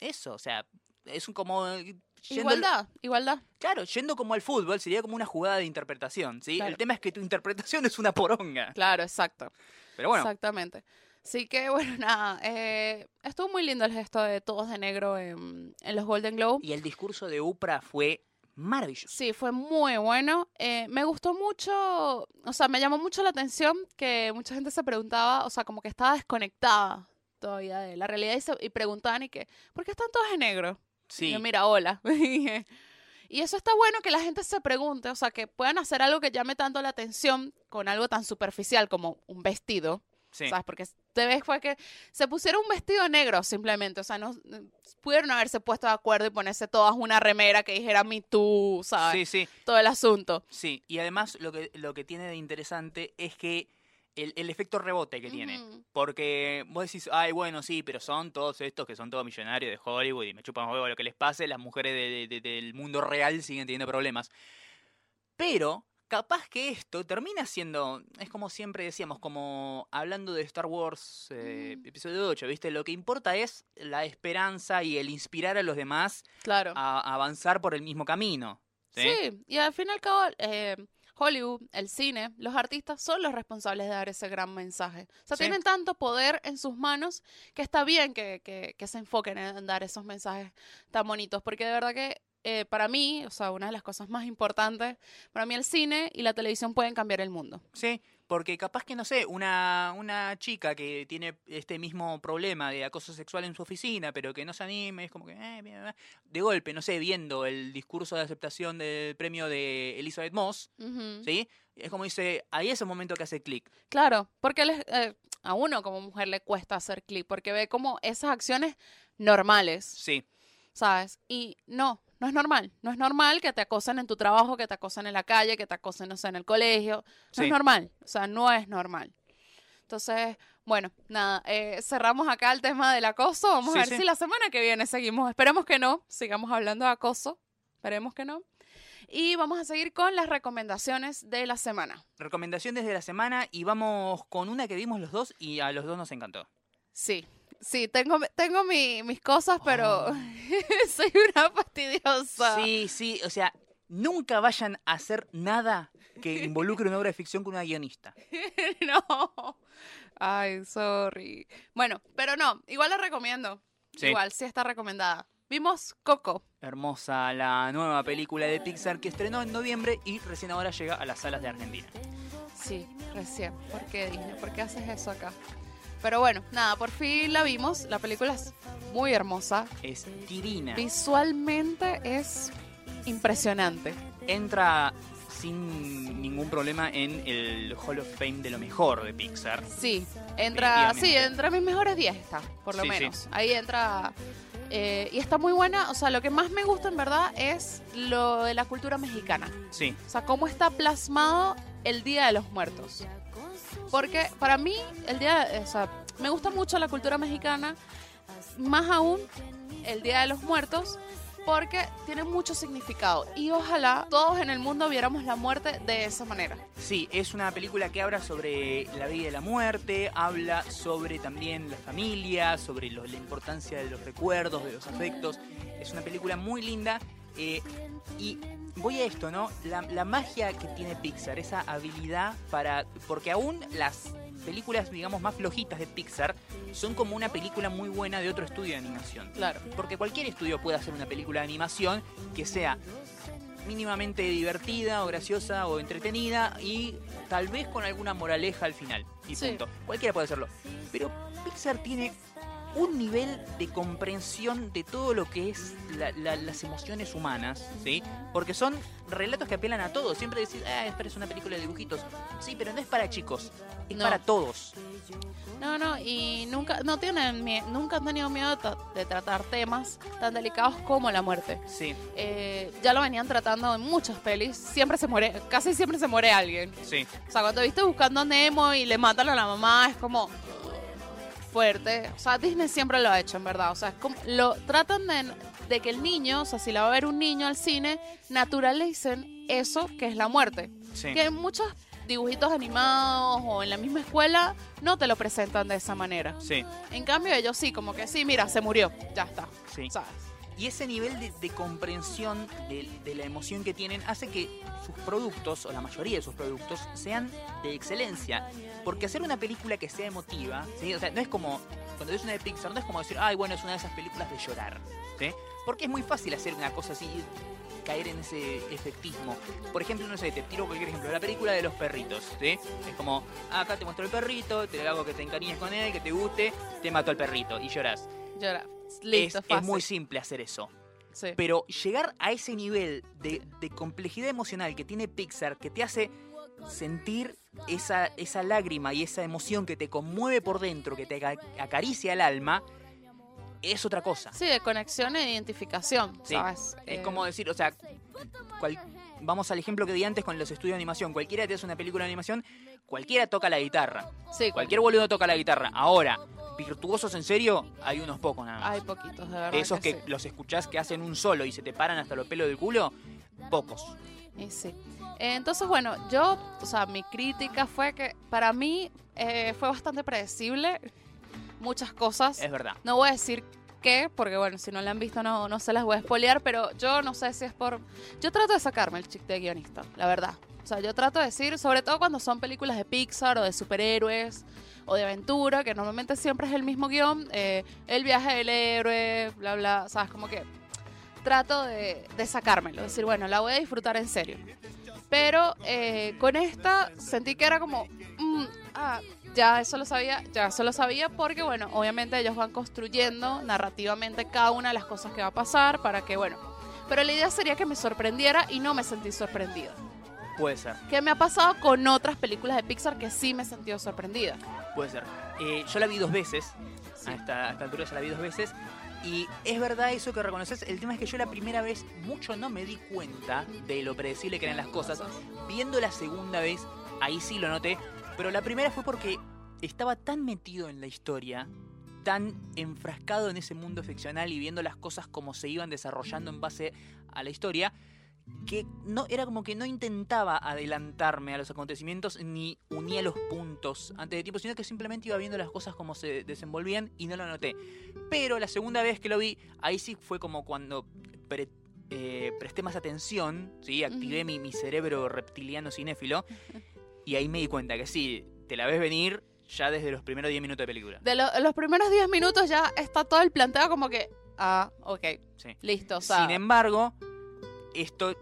eso, o sea, es un como... yendo- Igualdad, igualdad. Claro, yendo como al fútbol sería como una jugada de interpretación, ¿sí? Claro. El tema es que tu interpretación es una poronga. Claro, exacto. Pero bueno, Exactamente. Así que, bueno, nada, eh, estuvo muy lindo el gesto de todos de negro en, en los Golden Globe. y el discurso de Upra fue maravilloso. Sí, fue muy bueno. Eh, me gustó mucho, o sea, me llamó mucho la atención que mucha gente se preguntaba, o sea, como que estaba desconectada todavía de la realidad y, se- y preguntaban y que, ¿por qué están todos en negro? Y Sí, yo, mira, hola. y eso está bueno que la gente se pregunte, o sea, que puedan hacer algo que llame tanto la atención con algo tan superficial como un vestido. Sí. ¿Sabes? Porque te ves fue que se pusieron un vestido negro simplemente. O sea, no pudieron haberse puesto de acuerdo y ponerse todas una remera que dijera Me Too, ¿sabes? Sí, sí, Todo el asunto. sí. Y además lo que, lo que tiene de interesante es que el, el efecto rebote que tiene. Porque vos decís, ay, bueno, sí, pero son todos estos que son todos millonarios de Hollywood y me chupan huevo lo que les pase, las mujeres de- de- de- del mundo real siguen teniendo problemas. Pero capaz que esto termina siendo, es como siempre decíamos, como hablando de Star Wars eh, Mm. episodio 8, ¿viste? Lo que importa es la esperanza y el inspirar a los demás Claro. a, a avanzar por el mismo camino. ¿sí? Sí, y al fin y al cabo, eh, Hollywood, el cine, los artistas son los responsables de dar ese gran mensaje. O sea, Sí. tienen tanto poder en sus manos que está bien que, que- que se enfoquen en dar esos mensajes tan bonitos, porque de verdad que eh, para mí, o sea, una de las cosas más importantes, para mí el cine y la televisión pueden cambiar el mundo. Sí, porque capaz que, no sé, una, una chica que tiene este mismo problema de acoso sexual en su oficina, pero que no se anime, es como que, eh, de golpe, no sé, viendo el discurso de aceptación del premio de Elizabeth Moss. ¿sí? Es como dice, ahí es el momento que hace clic. Claro, porque les- eh, a uno como mujer le cuesta hacer clic, porque ve como esas acciones normales, Sí, ¿sabes? Y no, no es normal. No es normal que te acosen en tu trabajo, que te acosen en la calle, que te acosen, no sé, en el colegio. No Sí. es normal. O sea, no es normal. Entonces, bueno, nada, eh, cerramos acá el tema del acoso. Vamos Sí, a ver sí. si la semana que viene seguimos. Esperemos que no, sigamos hablando de acoso. Esperemos que no. Y vamos a seguir con las recomendaciones de la semana. recomendaciones de la semana y vamos con una que vimos los dos y a los dos nos encantó. Sí, sí, tengo, tengo mi- mis cosas, pero soy una fastidiosa. Sí, sí, o sea, nunca vayan a hacer nada que involucre una obra de ficción con una guionista. no. Ay, sorry. Bueno, pero no, igual la recomiendo. Sí. Igual, sí está recomendada. Vimos Coco. Hermosa la nueva película de Pixar que estrenó en noviembre y recién ahora llega a las salas de Argentina. Sí, recién. ¿Por qué, Disney? ¿Por qué haces eso acá? Pero bueno, nada, por fin la vimos. La película es muy hermosa. Es divina. Visualmente es impresionante. Entra sin ningún problema en el Hall of Fame de lo mejor de Pixar. Sí, entra, sí, entre mis mejores 10 está, por lo Sí, sí. menos. Ahí entra eh, y está muy buena. O sea, lo que más me gusta en verdad es lo de la cultura mexicana. Sí, O sea, cómo está plasmado el Día de los Muertos. Porque para mí, el día, o sea, me gusta mucho la cultura mexicana, más aún el Día de los Muertos, porque tiene mucho significado. Y ojalá todos en el mundo viéramos la muerte de esa manera. sí, es una película que habla sobre la vida y la muerte, habla sobre también la familia, sobre lo- la importancia de los recuerdos, de los afectos. Es una película muy linda. Eh, y voy a esto, ¿no? La, la magia que tiene Pixar, esa habilidad para... Porque aún las películas, digamos, más flojitas de Pixar son como una película muy buena de otro estudio de animación. Claro. Porque cualquier estudio puede hacer una película de animación que sea mínimamente divertida o graciosa o entretenida y tal vez con alguna moraleja al final. Y Sí. punto. Cualquiera puede hacerlo. Pero Pixar tiene un nivel de comprensión de todo lo que es la- la- las emociones humanas, ¿sí? Porque son relatos que apelan a todos. Siempre decís, ah, espera, es una película de dibujitos. Sí, pero no es para chicos, es No. para todos. No, no, y nunca, no tienen, nunca han tenido miedo de tratar temas tan delicados como la muerte. Sí, Eh, ya lo venían tratando en muchas pelis. Siempre se muere, casi siempre se muere alguien. sí. O sea, cuando viste buscando a Nemo y le matan a la mamá, es como fuerte. O sea, Disney siempre lo ha hecho, en verdad. O sea, es como, lo tratan de, de que el niño, o sea, si la va a ver un niño al cine, naturalicen eso que es la muerte. Sí. Que en muchos dibujitos animados o en la misma escuela no te lo presentan de esa manera. Sí, En cambio, ellos sí, como que sí, mira, se murió, ya está. sí. ¿Sabes? Y ese nivel de, comprensión de, la emoción que tienen hace que sus productos, o la mayoría de sus productos, sean de excelencia. Porque hacer una película que sea emotiva, ¿sí? o sea, no es como, cuando es una de Pixar, no es como decir, ay, bueno, es una de esas películas de llorar. ¿sí? Porque es muy fácil hacer una cosa así, caer en ese efectismo. Por ejemplo, no sé, te tiro cualquier ejemplo, la película de los perritos. ¿sí? Es como, acá te muestro el perrito, te hago que te encariñes con él, que te guste, te mato al perrito y lloras. Listo, es, es muy simple hacer eso. Sí. Pero llegar a ese nivel de, de complejidad emocional que tiene Pixar, que te hace sentir esa, esa lágrima y esa emoción que te conmueve por dentro, que te aca- acaricia el alma, es otra cosa. Sí, de conexión e identificación, Sí, ¿sabes? Es Eh, como decir, o sea, cual- vamos al ejemplo que di antes con los estudios de animación. Cualquiera te hace una película de animación, cualquiera toca la guitarra. Sí, Cualquier boludo toca la guitarra. Ahora, virtuosos en serio, hay unos pocos nada más. Hay poquitos, de verdad. Esos que sí. los escuchás que hacen un solo y se te paran hasta los pelos del culo, pocos. Y sí. Entonces, bueno, yo, o sea, mi crítica fue que para mí eh, fue bastante predecible muchas cosas. Es verdad. No voy a decir qué, porque bueno, si no la han visto no, no se las voy a spoilear, pero yo no sé si es por... Yo trato de sacarme el chic de guionista, la verdad. O sea, yo trato de decir, sobre todo cuando son películas de Pixar o de superhéroes o de aventura, que normalmente siempre es el mismo guion, eh, el viaje del héroe, bla, bla, sabes, como que trato de, de sacármelo, decir, bueno, la voy a disfrutar en serio. Pero eh, con esta sentí que era como, mm, ah, ya eso lo sabía, ya eso lo sabía porque, bueno, obviamente ellos van construyendo narrativamente cada una de las cosas que va a pasar para que, bueno, pero la idea sería que me sorprendiera y no me sentí sorprendida. Puede ser, Que me ha pasado con otras películas de Pixar que sí me he sentido sorprendida. puede ser. Eh, yo la vi dos veces. Sí. A, esta, a esta altura ya la vi dos veces. Y es verdad eso que reconoces. El tema es que yo la primera vez mucho no me di cuenta de lo predecible que eran las cosas. Viendo la segunda vez, ahí sí lo noté. Pero la primera fue porque estaba tan metido en la historia, tan enfrascado en ese mundo ficcional y viendo las cosas como se iban desarrollando en base a la historia, que no era como que no intentaba adelantarme a los acontecimientos ni unía los puntos antes de tiempo, sino que simplemente iba viendo las cosas como se desenvolvían y no lo noté. Pero la segunda vez que lo vi, ahí sí fue como cuando pre- eh, presté más atención, ¿sí? activé mi, mi cerebro reptiliano cinéfilo y ahí me di cuenta que sí, te la ves venir ya desde los primeros 10 minutos de película. De lo- los primeros 10 minutos ya está todo el planteo como que, ah, ok, Sí. listo, o sea, Sin embargo, esto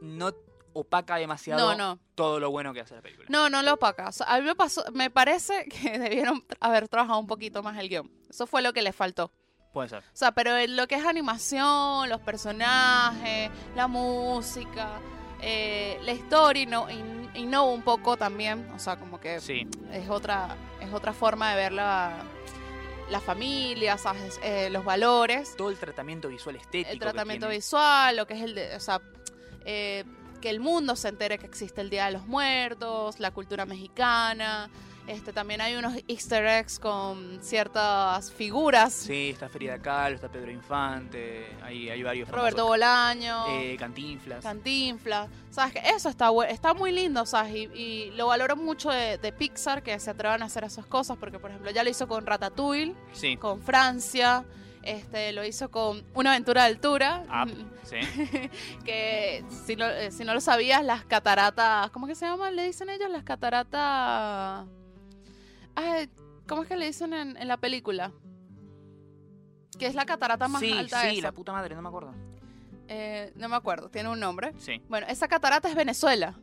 no opaca demasiado no, no. todo lo bueno que hace la película. No, no lo opaca. O sea, a mí me, pasó, me parece que debieron haber trabajado un poquito más el guion. Eso fue lo que les faltó. Puede ser. O sea, pero en lo que es animación, los personajes, la música, eh, la historia in- innova un poco también. O sea, como que Sí, es otra, es otra forma de ver la, la familia, ¿sabes? Eh, los valores todo el tratamiento visual estético. el tratamiento visual, lo que es el de, o sea, eh, que el mundo se entere que existe el Día de los Muertos, la cultura mexicana. Este, también hay unos easter eggs con ciertas figuras. Sí, está Frida Kahlo, está Pedro Infante, hay, hay varios Roberto famosos. Bolaño, Eh, Cantinflas. Cantinflas. ¿Sabes que Eso está, está muy lindo, ¿sabes? Y, y lo valoro mucho de, de Pixar, que se atrevan a hacer esas cosas, porque, por ejemplo, ya lo hizo con Ratatouille, sí. con Francia, este, lo hizo con Una aventura de altura. Up, sí. que si no, eh, si no lo sabías, las cataratas, ¿cómo que se llaman? Le dicen ellos las cataratas... Ay, ¿Cómo es que le dicen en, en la película? Que es la catarata más sí, alta sí, esa. la puta madre, no me acuerdo. Eh, no me acuerdo, tiene un nombre. Sí. Bueno, esa catarata es Venezuela.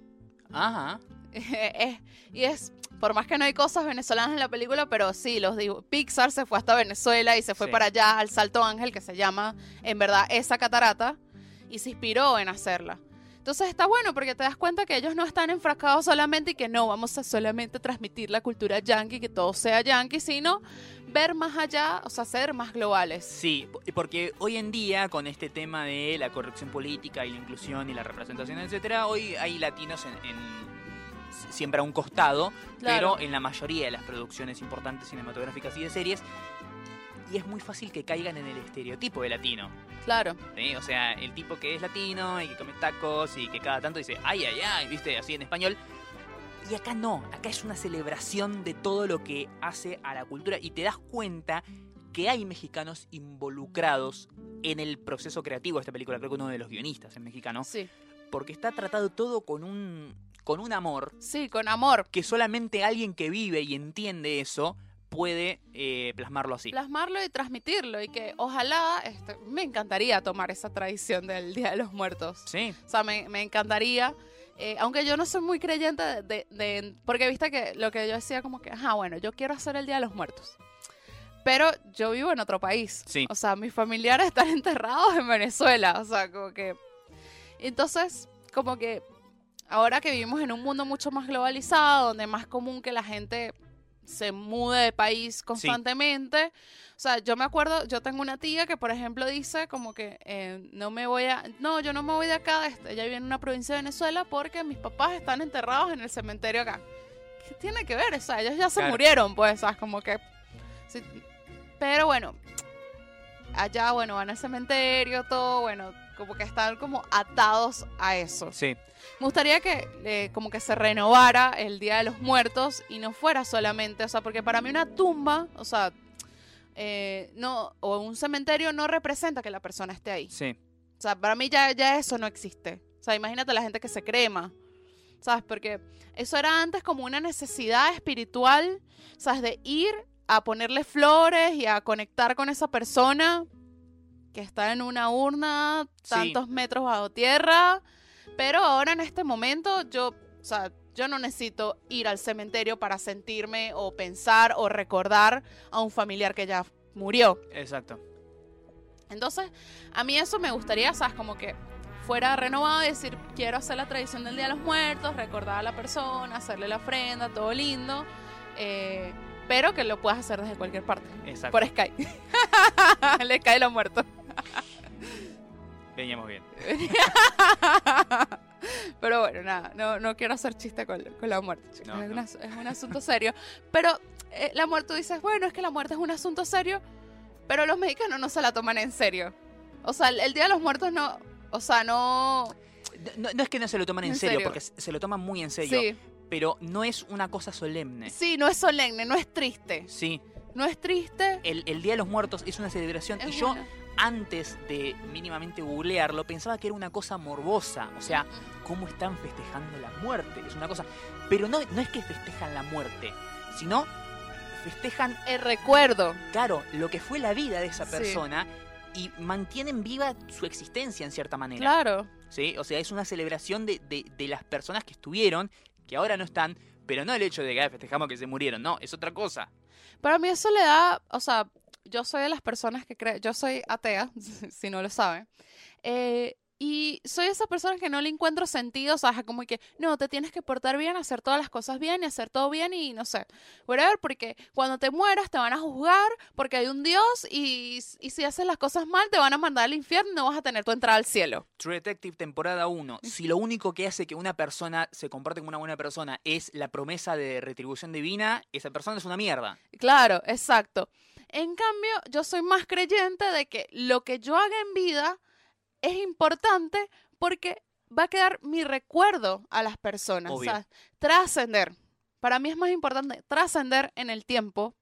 Ajá. Es- y es, Por más que no hay cosas venezolanas en la película, pero sí, los digo. Pixar se fue hasta Venezuela y se fue Sí. para allá al Salto Ángel, que se llama en verdad esa catarata, y se inspiró en hacerla. Entonces está bueno porque te das cuenta que ellos no están enfrascados solamente y que no vamos a solamente transmitir la cultura yankee, que todo sea yankee, sino ver más allá, o sea, ser más globales. Sí, po- porque hoy en día con este tema de la corrección política y la inclusión y la representación, etcétera, hoy hay latinos en, en- siempre a un costado, Claro. pero en la mayoría de las producciones importantes cinematográficas y de series y es muy fácil que caigan en el estereotipo de latino. Claro, ¿sí? O sea, el tipo que es latino y que come tacos y que cada tanto dice ay, ay, ay, viste, así en español. Y acá no, acá es una celebración de todo lo que hace a la cultura y te das cuenta que hay mexicanos involucrados en el proceso creativo de esta película. Creo que uno de los guionistas es mexicano. sí. Porque está tratado todo con un, con un amor Sí, con amor. que solamente alguien que vive y entiende eso puede eh, plasmarlo así. plasmarlo y transmitirlo y que ojalá, este, me encantaría tomar esa tradición del Día de los Muertos. Sí, O sea, me, me encantaría, eh, aunque yo no soy muy creyente de, de- de- porque viste que lo que yo decía como que, ajá, bueno, yo quiero hacer el Día de los Muertos. Pero yo vivo en otro país. Sí. O sea, mis familiares están enterrados en Venezuela. O sea, como que... Entonces, como que ahora que vivimos en un mundo mucho más globalizado, donde es más común que la gente se mude de país constantemente. O sea, yo me acuerdo, yo tengo una tía que, por ejemplo, dice como que eh, no me voy a, no, yo no me voy de acá, este, ella vive en una provincia de Venezuela porque mis papás están enterrados en el cementerio acá. ¿Qué tiene que ver? O sea, ellos ya se Claro. murieron, pues, ¿sabes? Como que... sí. Pero bueno, allá, bueno, van al cementerio, todo, bueno, como que están como atados a eso. sí. Me gustaría que eh, como que se renovara el Día de los Muertos y no fuera solamente, o sea, porque para mí una tumba, o sea, eh, no, o un cementerio no representa que la persona esté ahí. Sí. O sea, para mí ya, ya eso no existe. O sea, imagínate la gente que se crema, ¿sabes? Porque eso era antes como una necesidad espiritual, ¿sabes? De ir a ponerle flores y a conectar con esa persona que está en una urna Sí. tantos metros bajo tierra. Pero ahora en este momento yo, o sea, yo no necesito ir al cementerio para sentirme o pensar o recordar a un familiar que ya murió. Exacto. Entonces, a mí eso me gustaría, ¿sabes? Como que fuera renovado y decir, quiero hacer la tradición del Día de los Muertos, recordar a la persona, hacerle la ofrenda, todo lindo, eh, pero que lo puedas hacer desde cualquier parte, Exacto. por Skype. Le cae los muertos. Veníamos bien. Pero bueno, nada, no, no quiero hacer chiste con, con la muerte, chicos. No, es, no. una- es un asunto serio. Pero eh, la muerte, tú dices, bueno, es que la muerte es un asunto serio, pero los mexicanos no se la toman en serio. O sea, el, el Día de los Muertos no, o sea, no... No, no es que no se lo toman en, ¿En serio, serio? porque se lo toman muy en serio, Sí, pero no es una cosa solemne. sí, no es solemne, no es triste. Sí, No es triste. el, el Día de los Muertos es una celebración y yo antes de mínimamente googlearlo pensaba que era una cosa morbosa, o sea, cómo están festejando la muerte, es una cosa, pero no, no es que festejan la muerte, sino festejan, El recuerdo. claro, lo que fue la vida de esa Sí. persona y mantienen viva su existencia en cierta manera. Claro. ¿sí? O sea, es una celebración de, de- de las personas que estuvieron, que ahora no están, pero no el hecho de que "Ah, festejamos que se murieron, no, es otra cosa. Para mí eso le da, o sea, yo soy de las personas que creen, yo soy atea, si no lo saben, eh, y soy esa persona que no le encuentro sentido, o sea, como que, no, te tienes que portar bien, hacer todas las cosas bien y hacer todo bien y no sé, whatever, porque cuando te mueras te van a juzgar porque hay un Dios y, y si haces las cosas mal te van a mandar al infierno y no vas a tener tu entrada al cielo. True Detective temporada 1, si lo único que hace que una persona se comporte como una buena persona es la promesa de retribución divina, esa persona es una mierda. Claro, exacto. En cambio, yo soy más creyente de que lo que yo haga en vida es importante porque va a quedar mi recuerdo a las personas. Obvio. ¿sabes? Trascender. Para mí es más importante trascender en el tiempo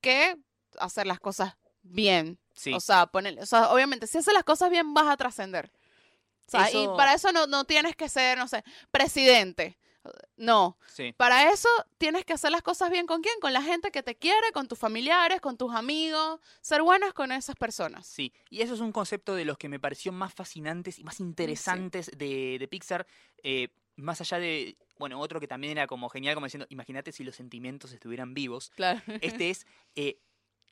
que hacer las cosas bien. Sí, O sea, ponerle, o sea, obviamente, si haces las cosas bien, vas a trascender. O sea, Eso- Y para eso no, no tienes que ser, no sé, presidente. No. sí. Para eso tienes que hacer las cosas bien con quién, con la gente que te quiere, con tus familiares, con tus amigos, ser buenas con esas personas. Sí, y eso es un concepto de los que me pareció más fascinantes y más interesantes de, de Pixar, eh, más allá de bueno, otro que también era como genial, como diciendo, imagínate si los sentimientos estuvieran vivos. Claro. Este es eh,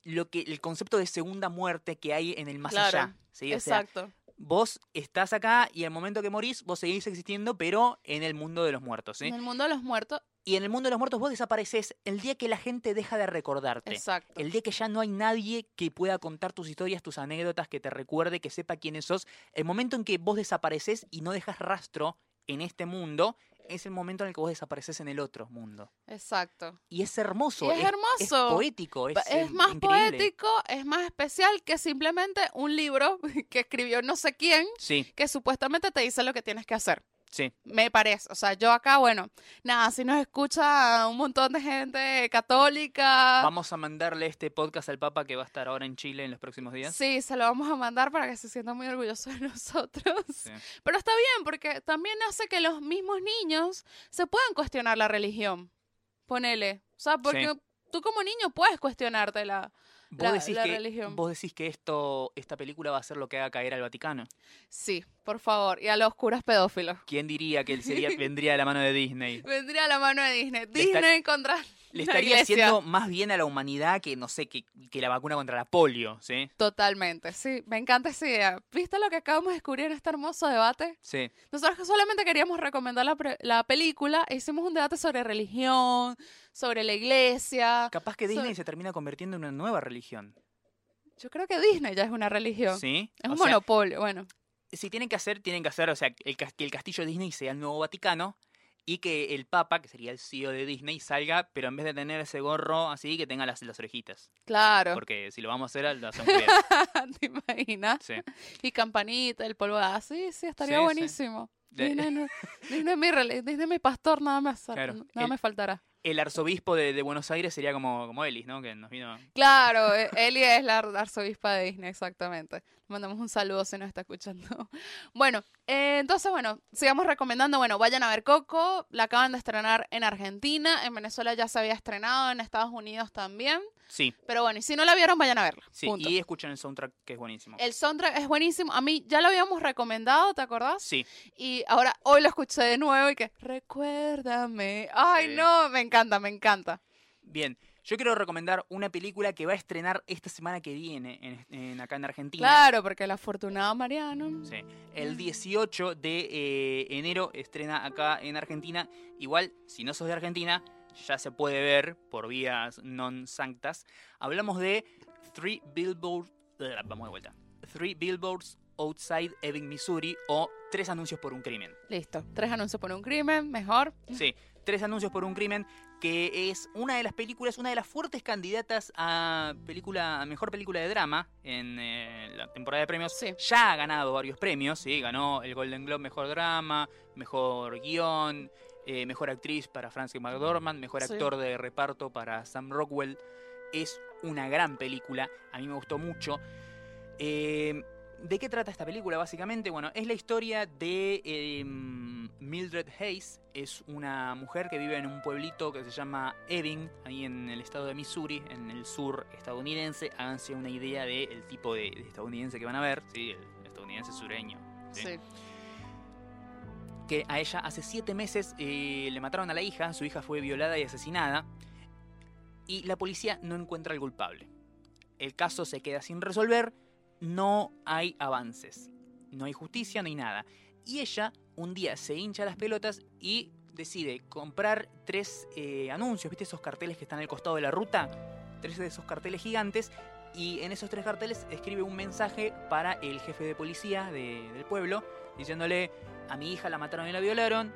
lo que el concepto de segunda muerte que hay en el más Claro, allá. ¿sí? O sea, Exacto. Vos estás acá y al momento que morís, vos seguís existiendo, pero en el mundo de los muertos. En el mundo de los muertos, Y en el mundo de los muertos vos desapareces el día que la gente deja de recordarte. exacto. El día que ya no hay nadie que pueda contar tus historias, tus anécdotas, que te recuerde, que sepa quiénes sos. El momento en que vos desapareces y no dejas rastro en este mundo, es el momento en el que vos desapareces en el otro mundo. Exacto. Y es hermoso. Y es hermoso. Es poético. Es, eh, Es más increíble. poético, es más especial que simplemente un libro que escribió no sé quién, Sí, que supuestamente te dice lo que tienes que hacer. Sí. Me parece. O sea, yo acá, bueno, nada, si nos escucha un montón de gente católica. Vamos a mandarle este podcast al Papa que va a estar ahora en Chile en los próximos días. Sí, se lo vamos a mandar para que se sienta muy orgulloso de nosotros. Sí. Pero está bien, porque también hace que los mismos niños se puedan cuestionar la religión. Ponele. O sea, porque Sí. tú como niño puedes cuestionarte la... ¿Vos, La- decís la que, religión. vos decís que esto, esta película va a ser lo que haga caer al Vaticano. Sí, por favor. Y a los curas pedófilos. ¿Quién diría que él sería, vendría de la mano de Disney? Vendría a la mano de Disney. Disney contra Le estaría haciendo más bien a la humanidad que, no sé, que, que la vacuna contra la polio, ¿sí? Totalmente, sí. Me encanta esa idea. ¿Viste lo que acabamos de descubrir en este hermoso debate? Sí. Nosotros solamente queríamos recomendar la, pre- la película e hicimos un debate sobre religión, sobre la iglesia. Capaz que Disney se termina convirtiendo en una nueva religión. Yo creo que Disney ya es una religión. ¿Sí? Es O un sea, monopolio, bueno. si tienen que hacer, tienen que hacer, o sea, el, que el castillo Disney sea el nuevo Vaticano y que el Papa, que sería el CEO de Disney, salga, pero en vez de tener ese gorro así, que tenga las, las orejitas. Claro. Porque si lo vamos a hacer, lo hacemos bien. ¿Te imaginas? Sí. Y campanita, el polvo. Ah, sí, sí, estaría Sí, sí. buenísimo. De- Disney, Disney mi, Disney pastor, nada más. Claro, Nada el- me faltará. El arzobispo de, Buenos Aires sería como, como Ellis, ¿no? Que nos vino. Claro, e- Eli es la ar- arzobispa de Disney, exactamente. Mandamos un saludo si nos está escuchando. Bueno, eh, entonces, bueno, sigamos recomendando. Bueno, vayan a ver Coco. La acaban de estrenar en Argentina. En Venezuela ya se había estrenado, en Estados Unidos también. Sí, Pero bueno, y si no la vieron, vayan a verla. sí. punto. Y escuchen el soundtrack, que es buenísimo. El soundtrack es buenísimo. A mí ya lo habíamos recomendado, ¿te acordás? Sí, Y ahora hoy lo escuché de nuevo y que recuérdame. Ay, Sí. no, me encanta, me encanta. bien. Yo quiero recomendar una película que va a estrenar esta semana que viene en, en- acá en Argentina. Claro, porque el afortunado Mariano. Sí. El 18 de eh, enero estrena acá en Argentina. Igual, si no sos de Argentina, ya se puede ver por vías non sanctas. Hablamos de Three Billboards. Vamos de vuelta. Three Billboards Outside Ebbing, Missouri o Tres Anuncios por un Crimen. Listo. Tres anuncios por un crimen, mejor. Sí, Tres Anuncios por un Crimen, que es una de las películas, una de las fuertes candidatas a película, a mejor película de drama en eh, la temporada de premios. Sí. Ya ha ganado varios premios, sí, ganó el Golden Globe Mejor Drama, Mejor Guión, eh, Mejor Actriz para Frances McDormand, Mejor Sí. Actor de Reparto para Sam Rockwell. Es una gran película, a mí me gustó mucho. Eh, ¿De qué trata esta película? Básicamente, bueno, es la historia de eh, Mildred Hayes. Es una mujer que vive en un pueblito que se llama Ebbing, ahí en el estado de Missouri, en el sur estadounidense. Háganse una idea del tipo de, de estadounidense que van a ver, ¿sí? el estadounidense sureño. ¿sí? Sí. Que a ella hace siete meses eh, le mataron a la hija, su hija fue violada y asesinada, y la policía no encuentra al culpable. El caso se queda sin resolver, no hay avances, no hay justicia, no hay nada. Y ella un día se hincha las pelotas y decide comprar tres eh, anuncios, ¿viste esos carteles que están al costado de la ruta? Tres de esos carteles gigantes. Y en esos tres carteles escribe un mensaje para el jefe de policía de- del pueblo, diciéndole, a mi hija la mataron y la violaron.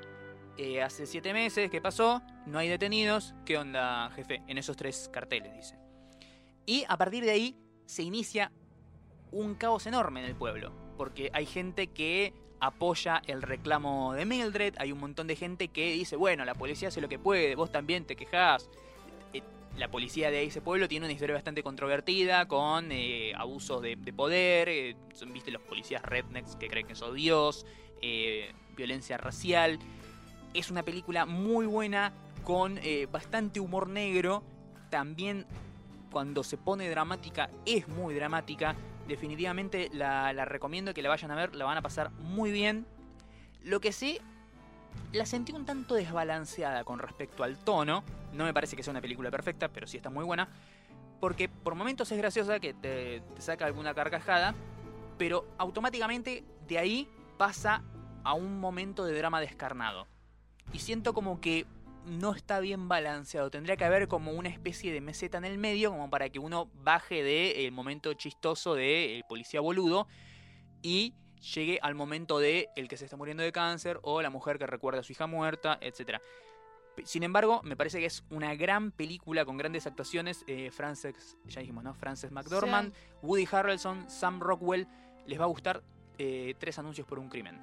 eh, hace siete meses, ¿qué pasó? No hay detenidos. ¿Qué onda, jefe? En esos tres carteles, dice. Y a partir de ahí se inicia un caos enorme en el pueblo. Porque hay gente que apoya el reclamo de Mildred. Hay un montón de gente que dice, bueno, la policía hace lo que puede, vos también te quejás. La policía de ese pueblo tiene una historia bastante controvertida con eh, abusos de, de poder, eh, son, viste los policías rednecks que creen que sos Dios, eh, violencia racial. Es una película muy buena con bastante humor negro. También cuando se pone dramática es muy dramática. Definitivamente la, la recomiendo que la vayan a ver, la van a pasar muy bien. Lo que sí, la sentí un tanto desbalanceada con respecto al tono. No me parece que sea una película perfecta, pero sí está muy buena. Porque por momentos es graciosa que te, te saca alguna carcajada, pero automáticamente de ahí pasa a un momento de drama descarnado. Y siento como que no está bien balanceado. Tendría que haber como una especie de meseta en el medio, como para que uno baje del momento chistoso de el policía boludo y llegue al momento de el que se está muriendo de cáncer o la mujer que recuerda a su hija muerta, etc. Sin embargo, me parece que es una gran película con grandes actuaciones. Eh, Frances, ya dijimos, ¿no? Frances McDormand, Woody Harrelson, Sam Rockwell. Les va a gustar eh, tres anuncios por un crimen.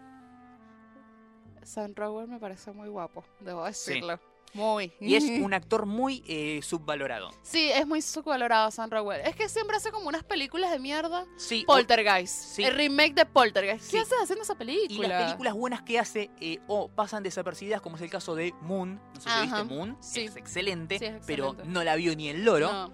Sam Rockwell me parece muy guapo, debo decirlo. Muy. Y es un actor muy eh, subvalorado. Sí, es muy subvalorado Sam Rockwell. Es que siempre hace como unas películas de mierda. Sí. Poltergeist. Sí. El remake de Poltergeist. Sí. ¿Qué haces haciendo esa Y película? las películas buenas que hace eh, o pasan desapercibidas, como es el caso de Moon. No sé si viste Moon. sí. Es excelente, Sí, es pero no la vio ni el loro. No.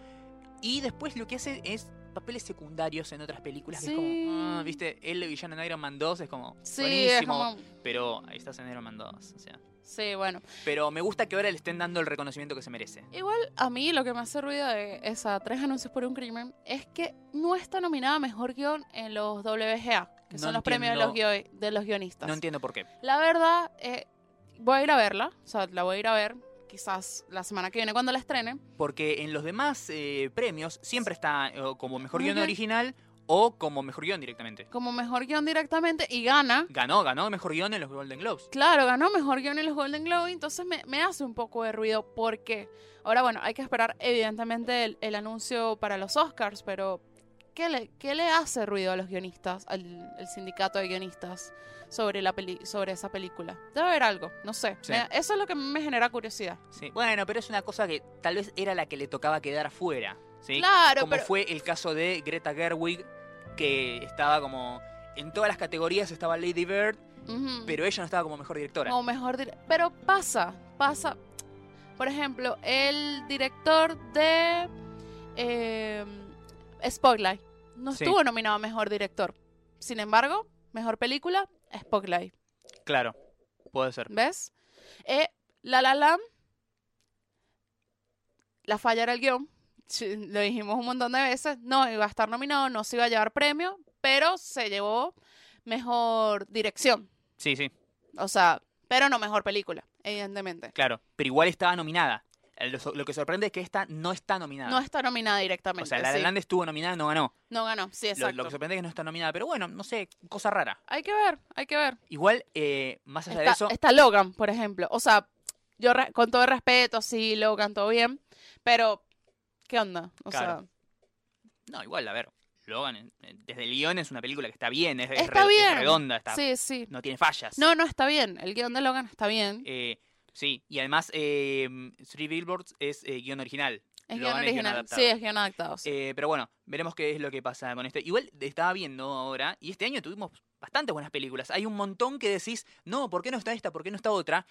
Y después lo que hace es papeles secundarios en otras películas. Que es como, ah, viste, él de villano en Iron Man 2 es como Sí, buenísimo. es como... Pero ahí estás en Iron Man 2. O sea. Sí, bueno. Pero me gusta que ahora le estén dando el reconocimiento que se merece. Igual a mí lo que me hace ruido de esa tres anuncios por un crimen es que no está nominada a mejor guion en los WGA, que No son los premios de los, entiendo- guio- de los guionistas. No entiendo por qué. La verdad, eh, voy a ir a verla, o sea, la voy a ir a ver quizás la semana que viene cuando la estrenen. Porque en los demás eh, premios siempre está eh, como mejor guion original o como mejor guion directamente. como mejor guion directamente y gana. Ganó, ganó mejor guion en los Golden Globes. Claro, ganó mejor guion en los Golden Globe, entonces me, me hace un poco de ruido porque ahora, bueno, hay que esperar evidentemente el, el anuncio para los Oscars, pero ¿qué le, qué le hace ruido a los guionistas, al el sindicato de guionistas sobre, la peli, sobre esa película? Debe haber algo, no sé. Sí. Me- eso es lo que me genera curiosidad. Sí. Bueno, pero es una cosa que tal vez era la que le tocaba quedar afuera. ¿sí? Claro, como pero... fue el caso de Greta Gerwig, que estaba como. En todas las categorías estaba Lady Bird, pero ella no estaba como mejor directora. Como mejor Pero pasa, pasa. Por ejemplo, el director de eh, Spotlight no Sí. estuvo nominado a mejor director. Sin embargo, mejor película, Spotlight. Claro, puede ser. ¿Ves? Eh, La La Land, la falla era el guion. Lo dijimos un montón de veces. No iba a estar nominado, no se iba a llevar premio, pero se llevó mejor dirección. Sí, sí, O sea, pero no mejor película, evidentemente. claro. Pero igual estaba nominada. Eh, Lo, lo que sorprende es que esta no está nominada. No está nominada directamente. o sea, La sí. Land estuvo nominada, no ganó. No ganó, sí, Lo, exacto. lo que sorprende es que no está nominada. Pero bueno, no sé, cosa rara. Hay que ver, hay que ver. Igual, eh, más allá de eso. está Logan, por ejemplo. O sea, yo con todo el respeto, sí, Logan, todo bien. Pero, ¿qué onda? O Claro. No, igual, a ver. Logan, desde el guion es una película que está bien, es, es Está es bien. redonda, está, sea, sí, sí. no tiene fallas. No, no, está bien. El guion de Logan está bien. Eh, sí, y además, eh, Three Billboards es eh, guion original. es guion original. sí, es guion adaptado. sí. Eh, pero bueno, veremos qué es lo que pasa con este. Igual estaba viendo ahora, y este año tuvimos bastante buenas películas. Hay un montón que decís, no, ¿por qué no está esta? ¿Por qué no está otra?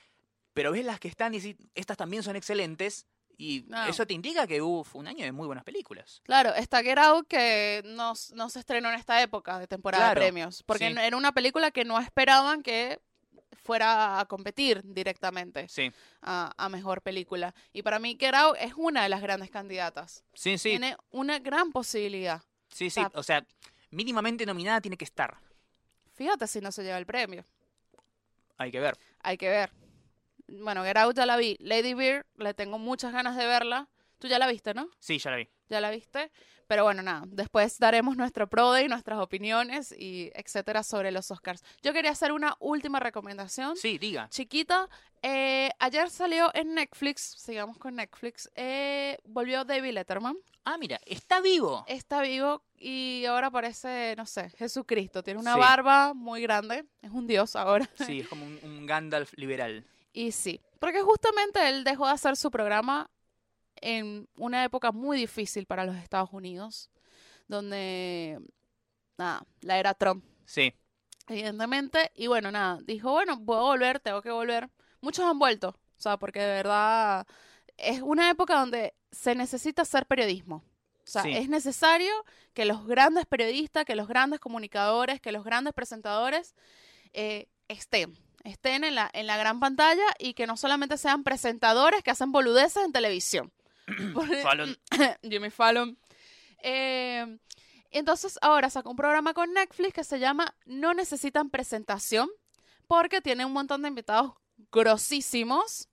Pero ves las que están y decís, estas también son excelentes. Y No. eso te indica que hubo un año de muy buenas películas. Claro, está Get Out que no, no se estrenó en esta época de temporada Claro, de premios. Porque sí. era una película que no esperaban que fuera a competir directamente Sí, a, a mejor película. Y para mí Get Out es una de las grandes candidatas. sí, sí. Tiene una gran posibilidad. Sí, sí. sea- O sea, mínimamente nominada tiene que estar. Fíjate si no se lleva el premio. Hay que ver. Hay que ver. Bueno, Get Out ya la vi. Lady Bird, le tengo muchas ganas de verla. Tú ya la viste, ¿no? Sí, ya la vi. ya la viste. Pero bueno, nada, después daremos nuestro pro day, nuestras opiniones y etcétera sobre los Oscars. Yo quería hacer una última recomendación. Sí, diga. Chiquita, eh, ayer salió en Netflix, sigamos con Netflix, eh, volvió David Letterman. Ah, mira, está vivo. Está vivo y ahora parece, no sé, Jesucristo. Tiene una Sí. barba muy grande, es un dios ahora. Sí, es como un, un Gandalf liberal. Y sí, porque justamente él dejó de hacer su programa en una época muy difícil para los Estados Unidos, donde, nada, la era Trump, Sí, evidentemente. Y bueno, nada, dijo, bueno, puedo volver, tengo que volver. Muchos han vuelto, o sea, porque de verdad es una época donde se necesita hacer periodismo. O sea, Sí. es necesario que los grandes periodistas, que los grandes comunicadores, que los grandes presentadores eh, estén. Estén en la, en la gran pantalla y que no solamente sean presentadores que hacen boludeces en televisión. Fallon. Jimmy Fallon. Eh, entonces ahora sacó un programa con Netflix que se llama No necesitan presentación porque tiene un montón de invitados grosísimos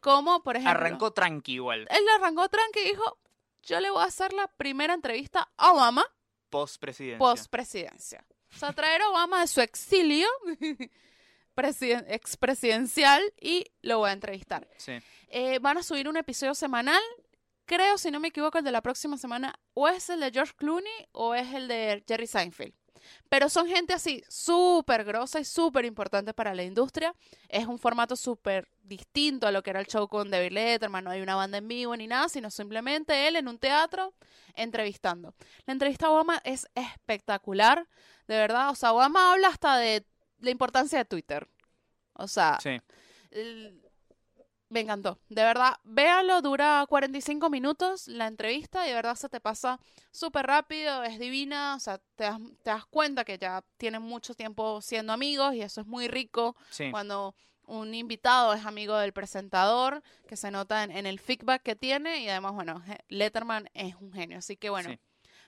como por ejemplo Arrancó tranqui igual. él arrancó tranqui y dijo yo le voy a hacer la primera entrevista a Obama Post presidencia. post presidencia o sea traer a Obama de su exilio expresidencial y lo voy a entrevistar Sí. eh, van a subir un episodio semanal. Creo, si no me equivoco, el de la próxima semana o es el de George Clooney o es el de Jerry Seinfeld. Pero son gente así súper grosa y súper importante para la industria. Es un formato súper distinto a lo que era el show con David Letterman. No hay una banda en vivo ni nada, sino simplemente él en un teatro entrevistando. La entrevista a Obama es espectacular, de verdad. O sea, Obama habla hasta de la importancia de Twitter. O sea, Sí. el- me encantó. De verdad, véanlo, dura 45 minutos la entrevista y de verdad se te pasa súper rápido, es divina, o sea, te das, te das cuenta que ya tienen mucho tiempo siendo amigos y eso es muy rico Sí. cuando un invitado es amigo del presentador, que se nota en, en el feedback que tiene y además, bueno, Letterman es un genio, así que bueno, Sí.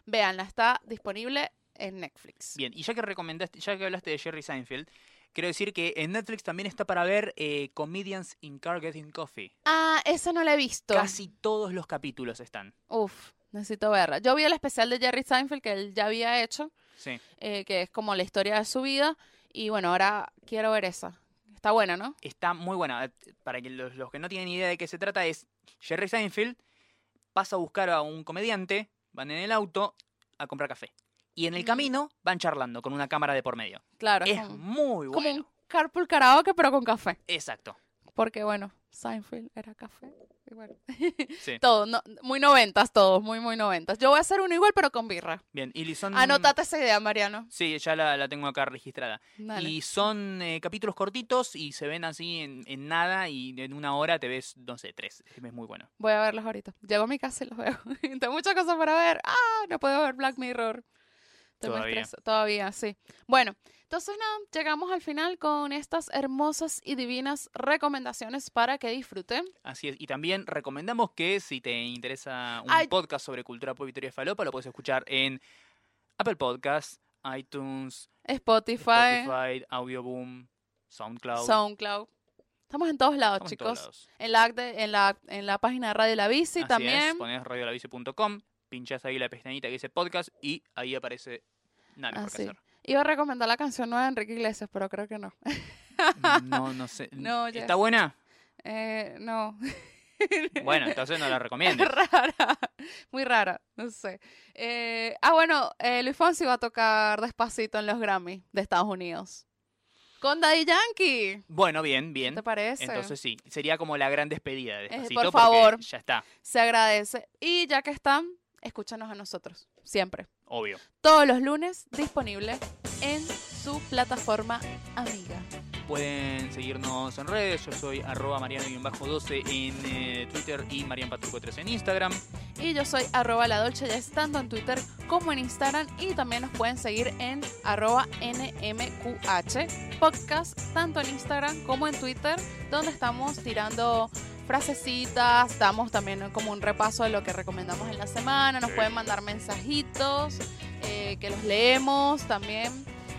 véanla, está disponible en Netflix. Bien, y ya que recomendaste, ya que hablaste de Jerry Seinfeld, quiero decir que en Netflix también está para ver eh, Comedians in Car Getting Coffee. Ah, esa no la he visto. Casi todos los capítulos están. Uf, necesito verla. Yo vi el especial de Jerry Seinfeld que él ya había hecho, Sí. eh, que es como la historia de su vida. Y bueno, ahora quiero ver esa. Está buena, ¿no? Está muy buena. Para que los, los que no tienen idea de qué se trata, es Jerry Seinfeld pasa a buscar a un comediante, van en el auto a comprar café. Y en el camino van charlando con una cámara de por medio. Claro, Es como, muy como bueno. un carpool karaoke, pero con café. Exacto. Porque bueno, Seinfeld era café. Y bueno, Sí. todo, no- muy noventas, todos, muy, muy noventas. Yo voy a hacer uno igual, pero con birra. Bien, y son... Anotate esa idea, Mariano. Sí, ya la, la tengo acá registrada. Dale. Y son eh, capítulos cortitos y se ven así en, en nada y en una hora te ves, no sé, tres. Es muy bueno. Voy a verlos ahorita. Llego a mi casa y los veo. Tengo muchas cosas para ver. Ah, no puedo ver Black Mirror. Estoy Todavía. Todavía, sí. Bueno, entonces nada, llegamos al final con estas hermosas y divinas recomendaciones para que disfruten. Así es. Y también recomendamos que si te interesa un Ay. podcast sobre cultura pop y teoría falopa, lo puedes escuchar en Apple Podcasts, iTunes, Spotify, Spotify, Audioboom, SoundCloud. SoundCloud. Estamos en todos lados, Estamos en chicos. todos lados. En la, de- en, la, en la página de Radio La Bici Así también. es, pones radiolabici.com, pinchas ahí la pestañita que dice podcast y ahí aparece nada mejor Así. que hacer. Iba a recomendar la canción nueva de Enrique Iglesias, pero creo que no. No, no sé. No, ¿Está buena? Eh, no. Bueno, entonces no la recomiendo. rara, muy rara, no sé. Eh, ah, bueno, eh, Luis Fonsi va a tocar despacito en los Grammy de Estados Unidos. Con Daddy Yankee. Bueno, bien, ¿Qué bien. te parece? Entonces sí, sería como la gran despedida de Despacito por favor. ya está, Se agradece. Y ya que están, escúchanos a nosotros, siempre. Obvio. Todos los lunes, disponible en su plataforma amiga. Pueden seguirnos en redes, yo soy arroba mariano-12 en eh, Twitter y marianpatruco3 en Instagram. Y yo soy arroba la Dolce Jazz, tanto en Twitter como en Instagram. Y también nos pueden seguir en arroba NMQH podcast, tanto en Instagram como en Twitter, donde estamos tirando frasecitas, damos también como un repaso de lo que recomendamos en la semana. Nos Sí. pueden mandar mensajitos eh, que los leemos también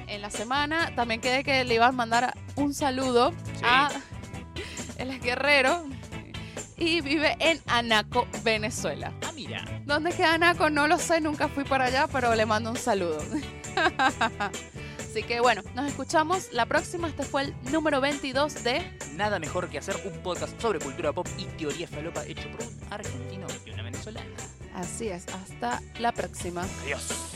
en la semana. También quedé que le iban a mandar un saludo Sí. a el guerrero y vive en Anaco, Venezuela. Ah, mira. ¿Dónde queda Anaco? No lo sé, nunca fui para allá, pero le mando un saludo. Así que bueno, nos escuchamos la próxima. Este fue el número 22 de Nada mejor que hacer un podcast sobre cultura pop y teoría falopa hecho por un argentino y una venezolana. Así es, hasta la próxima. Adiós.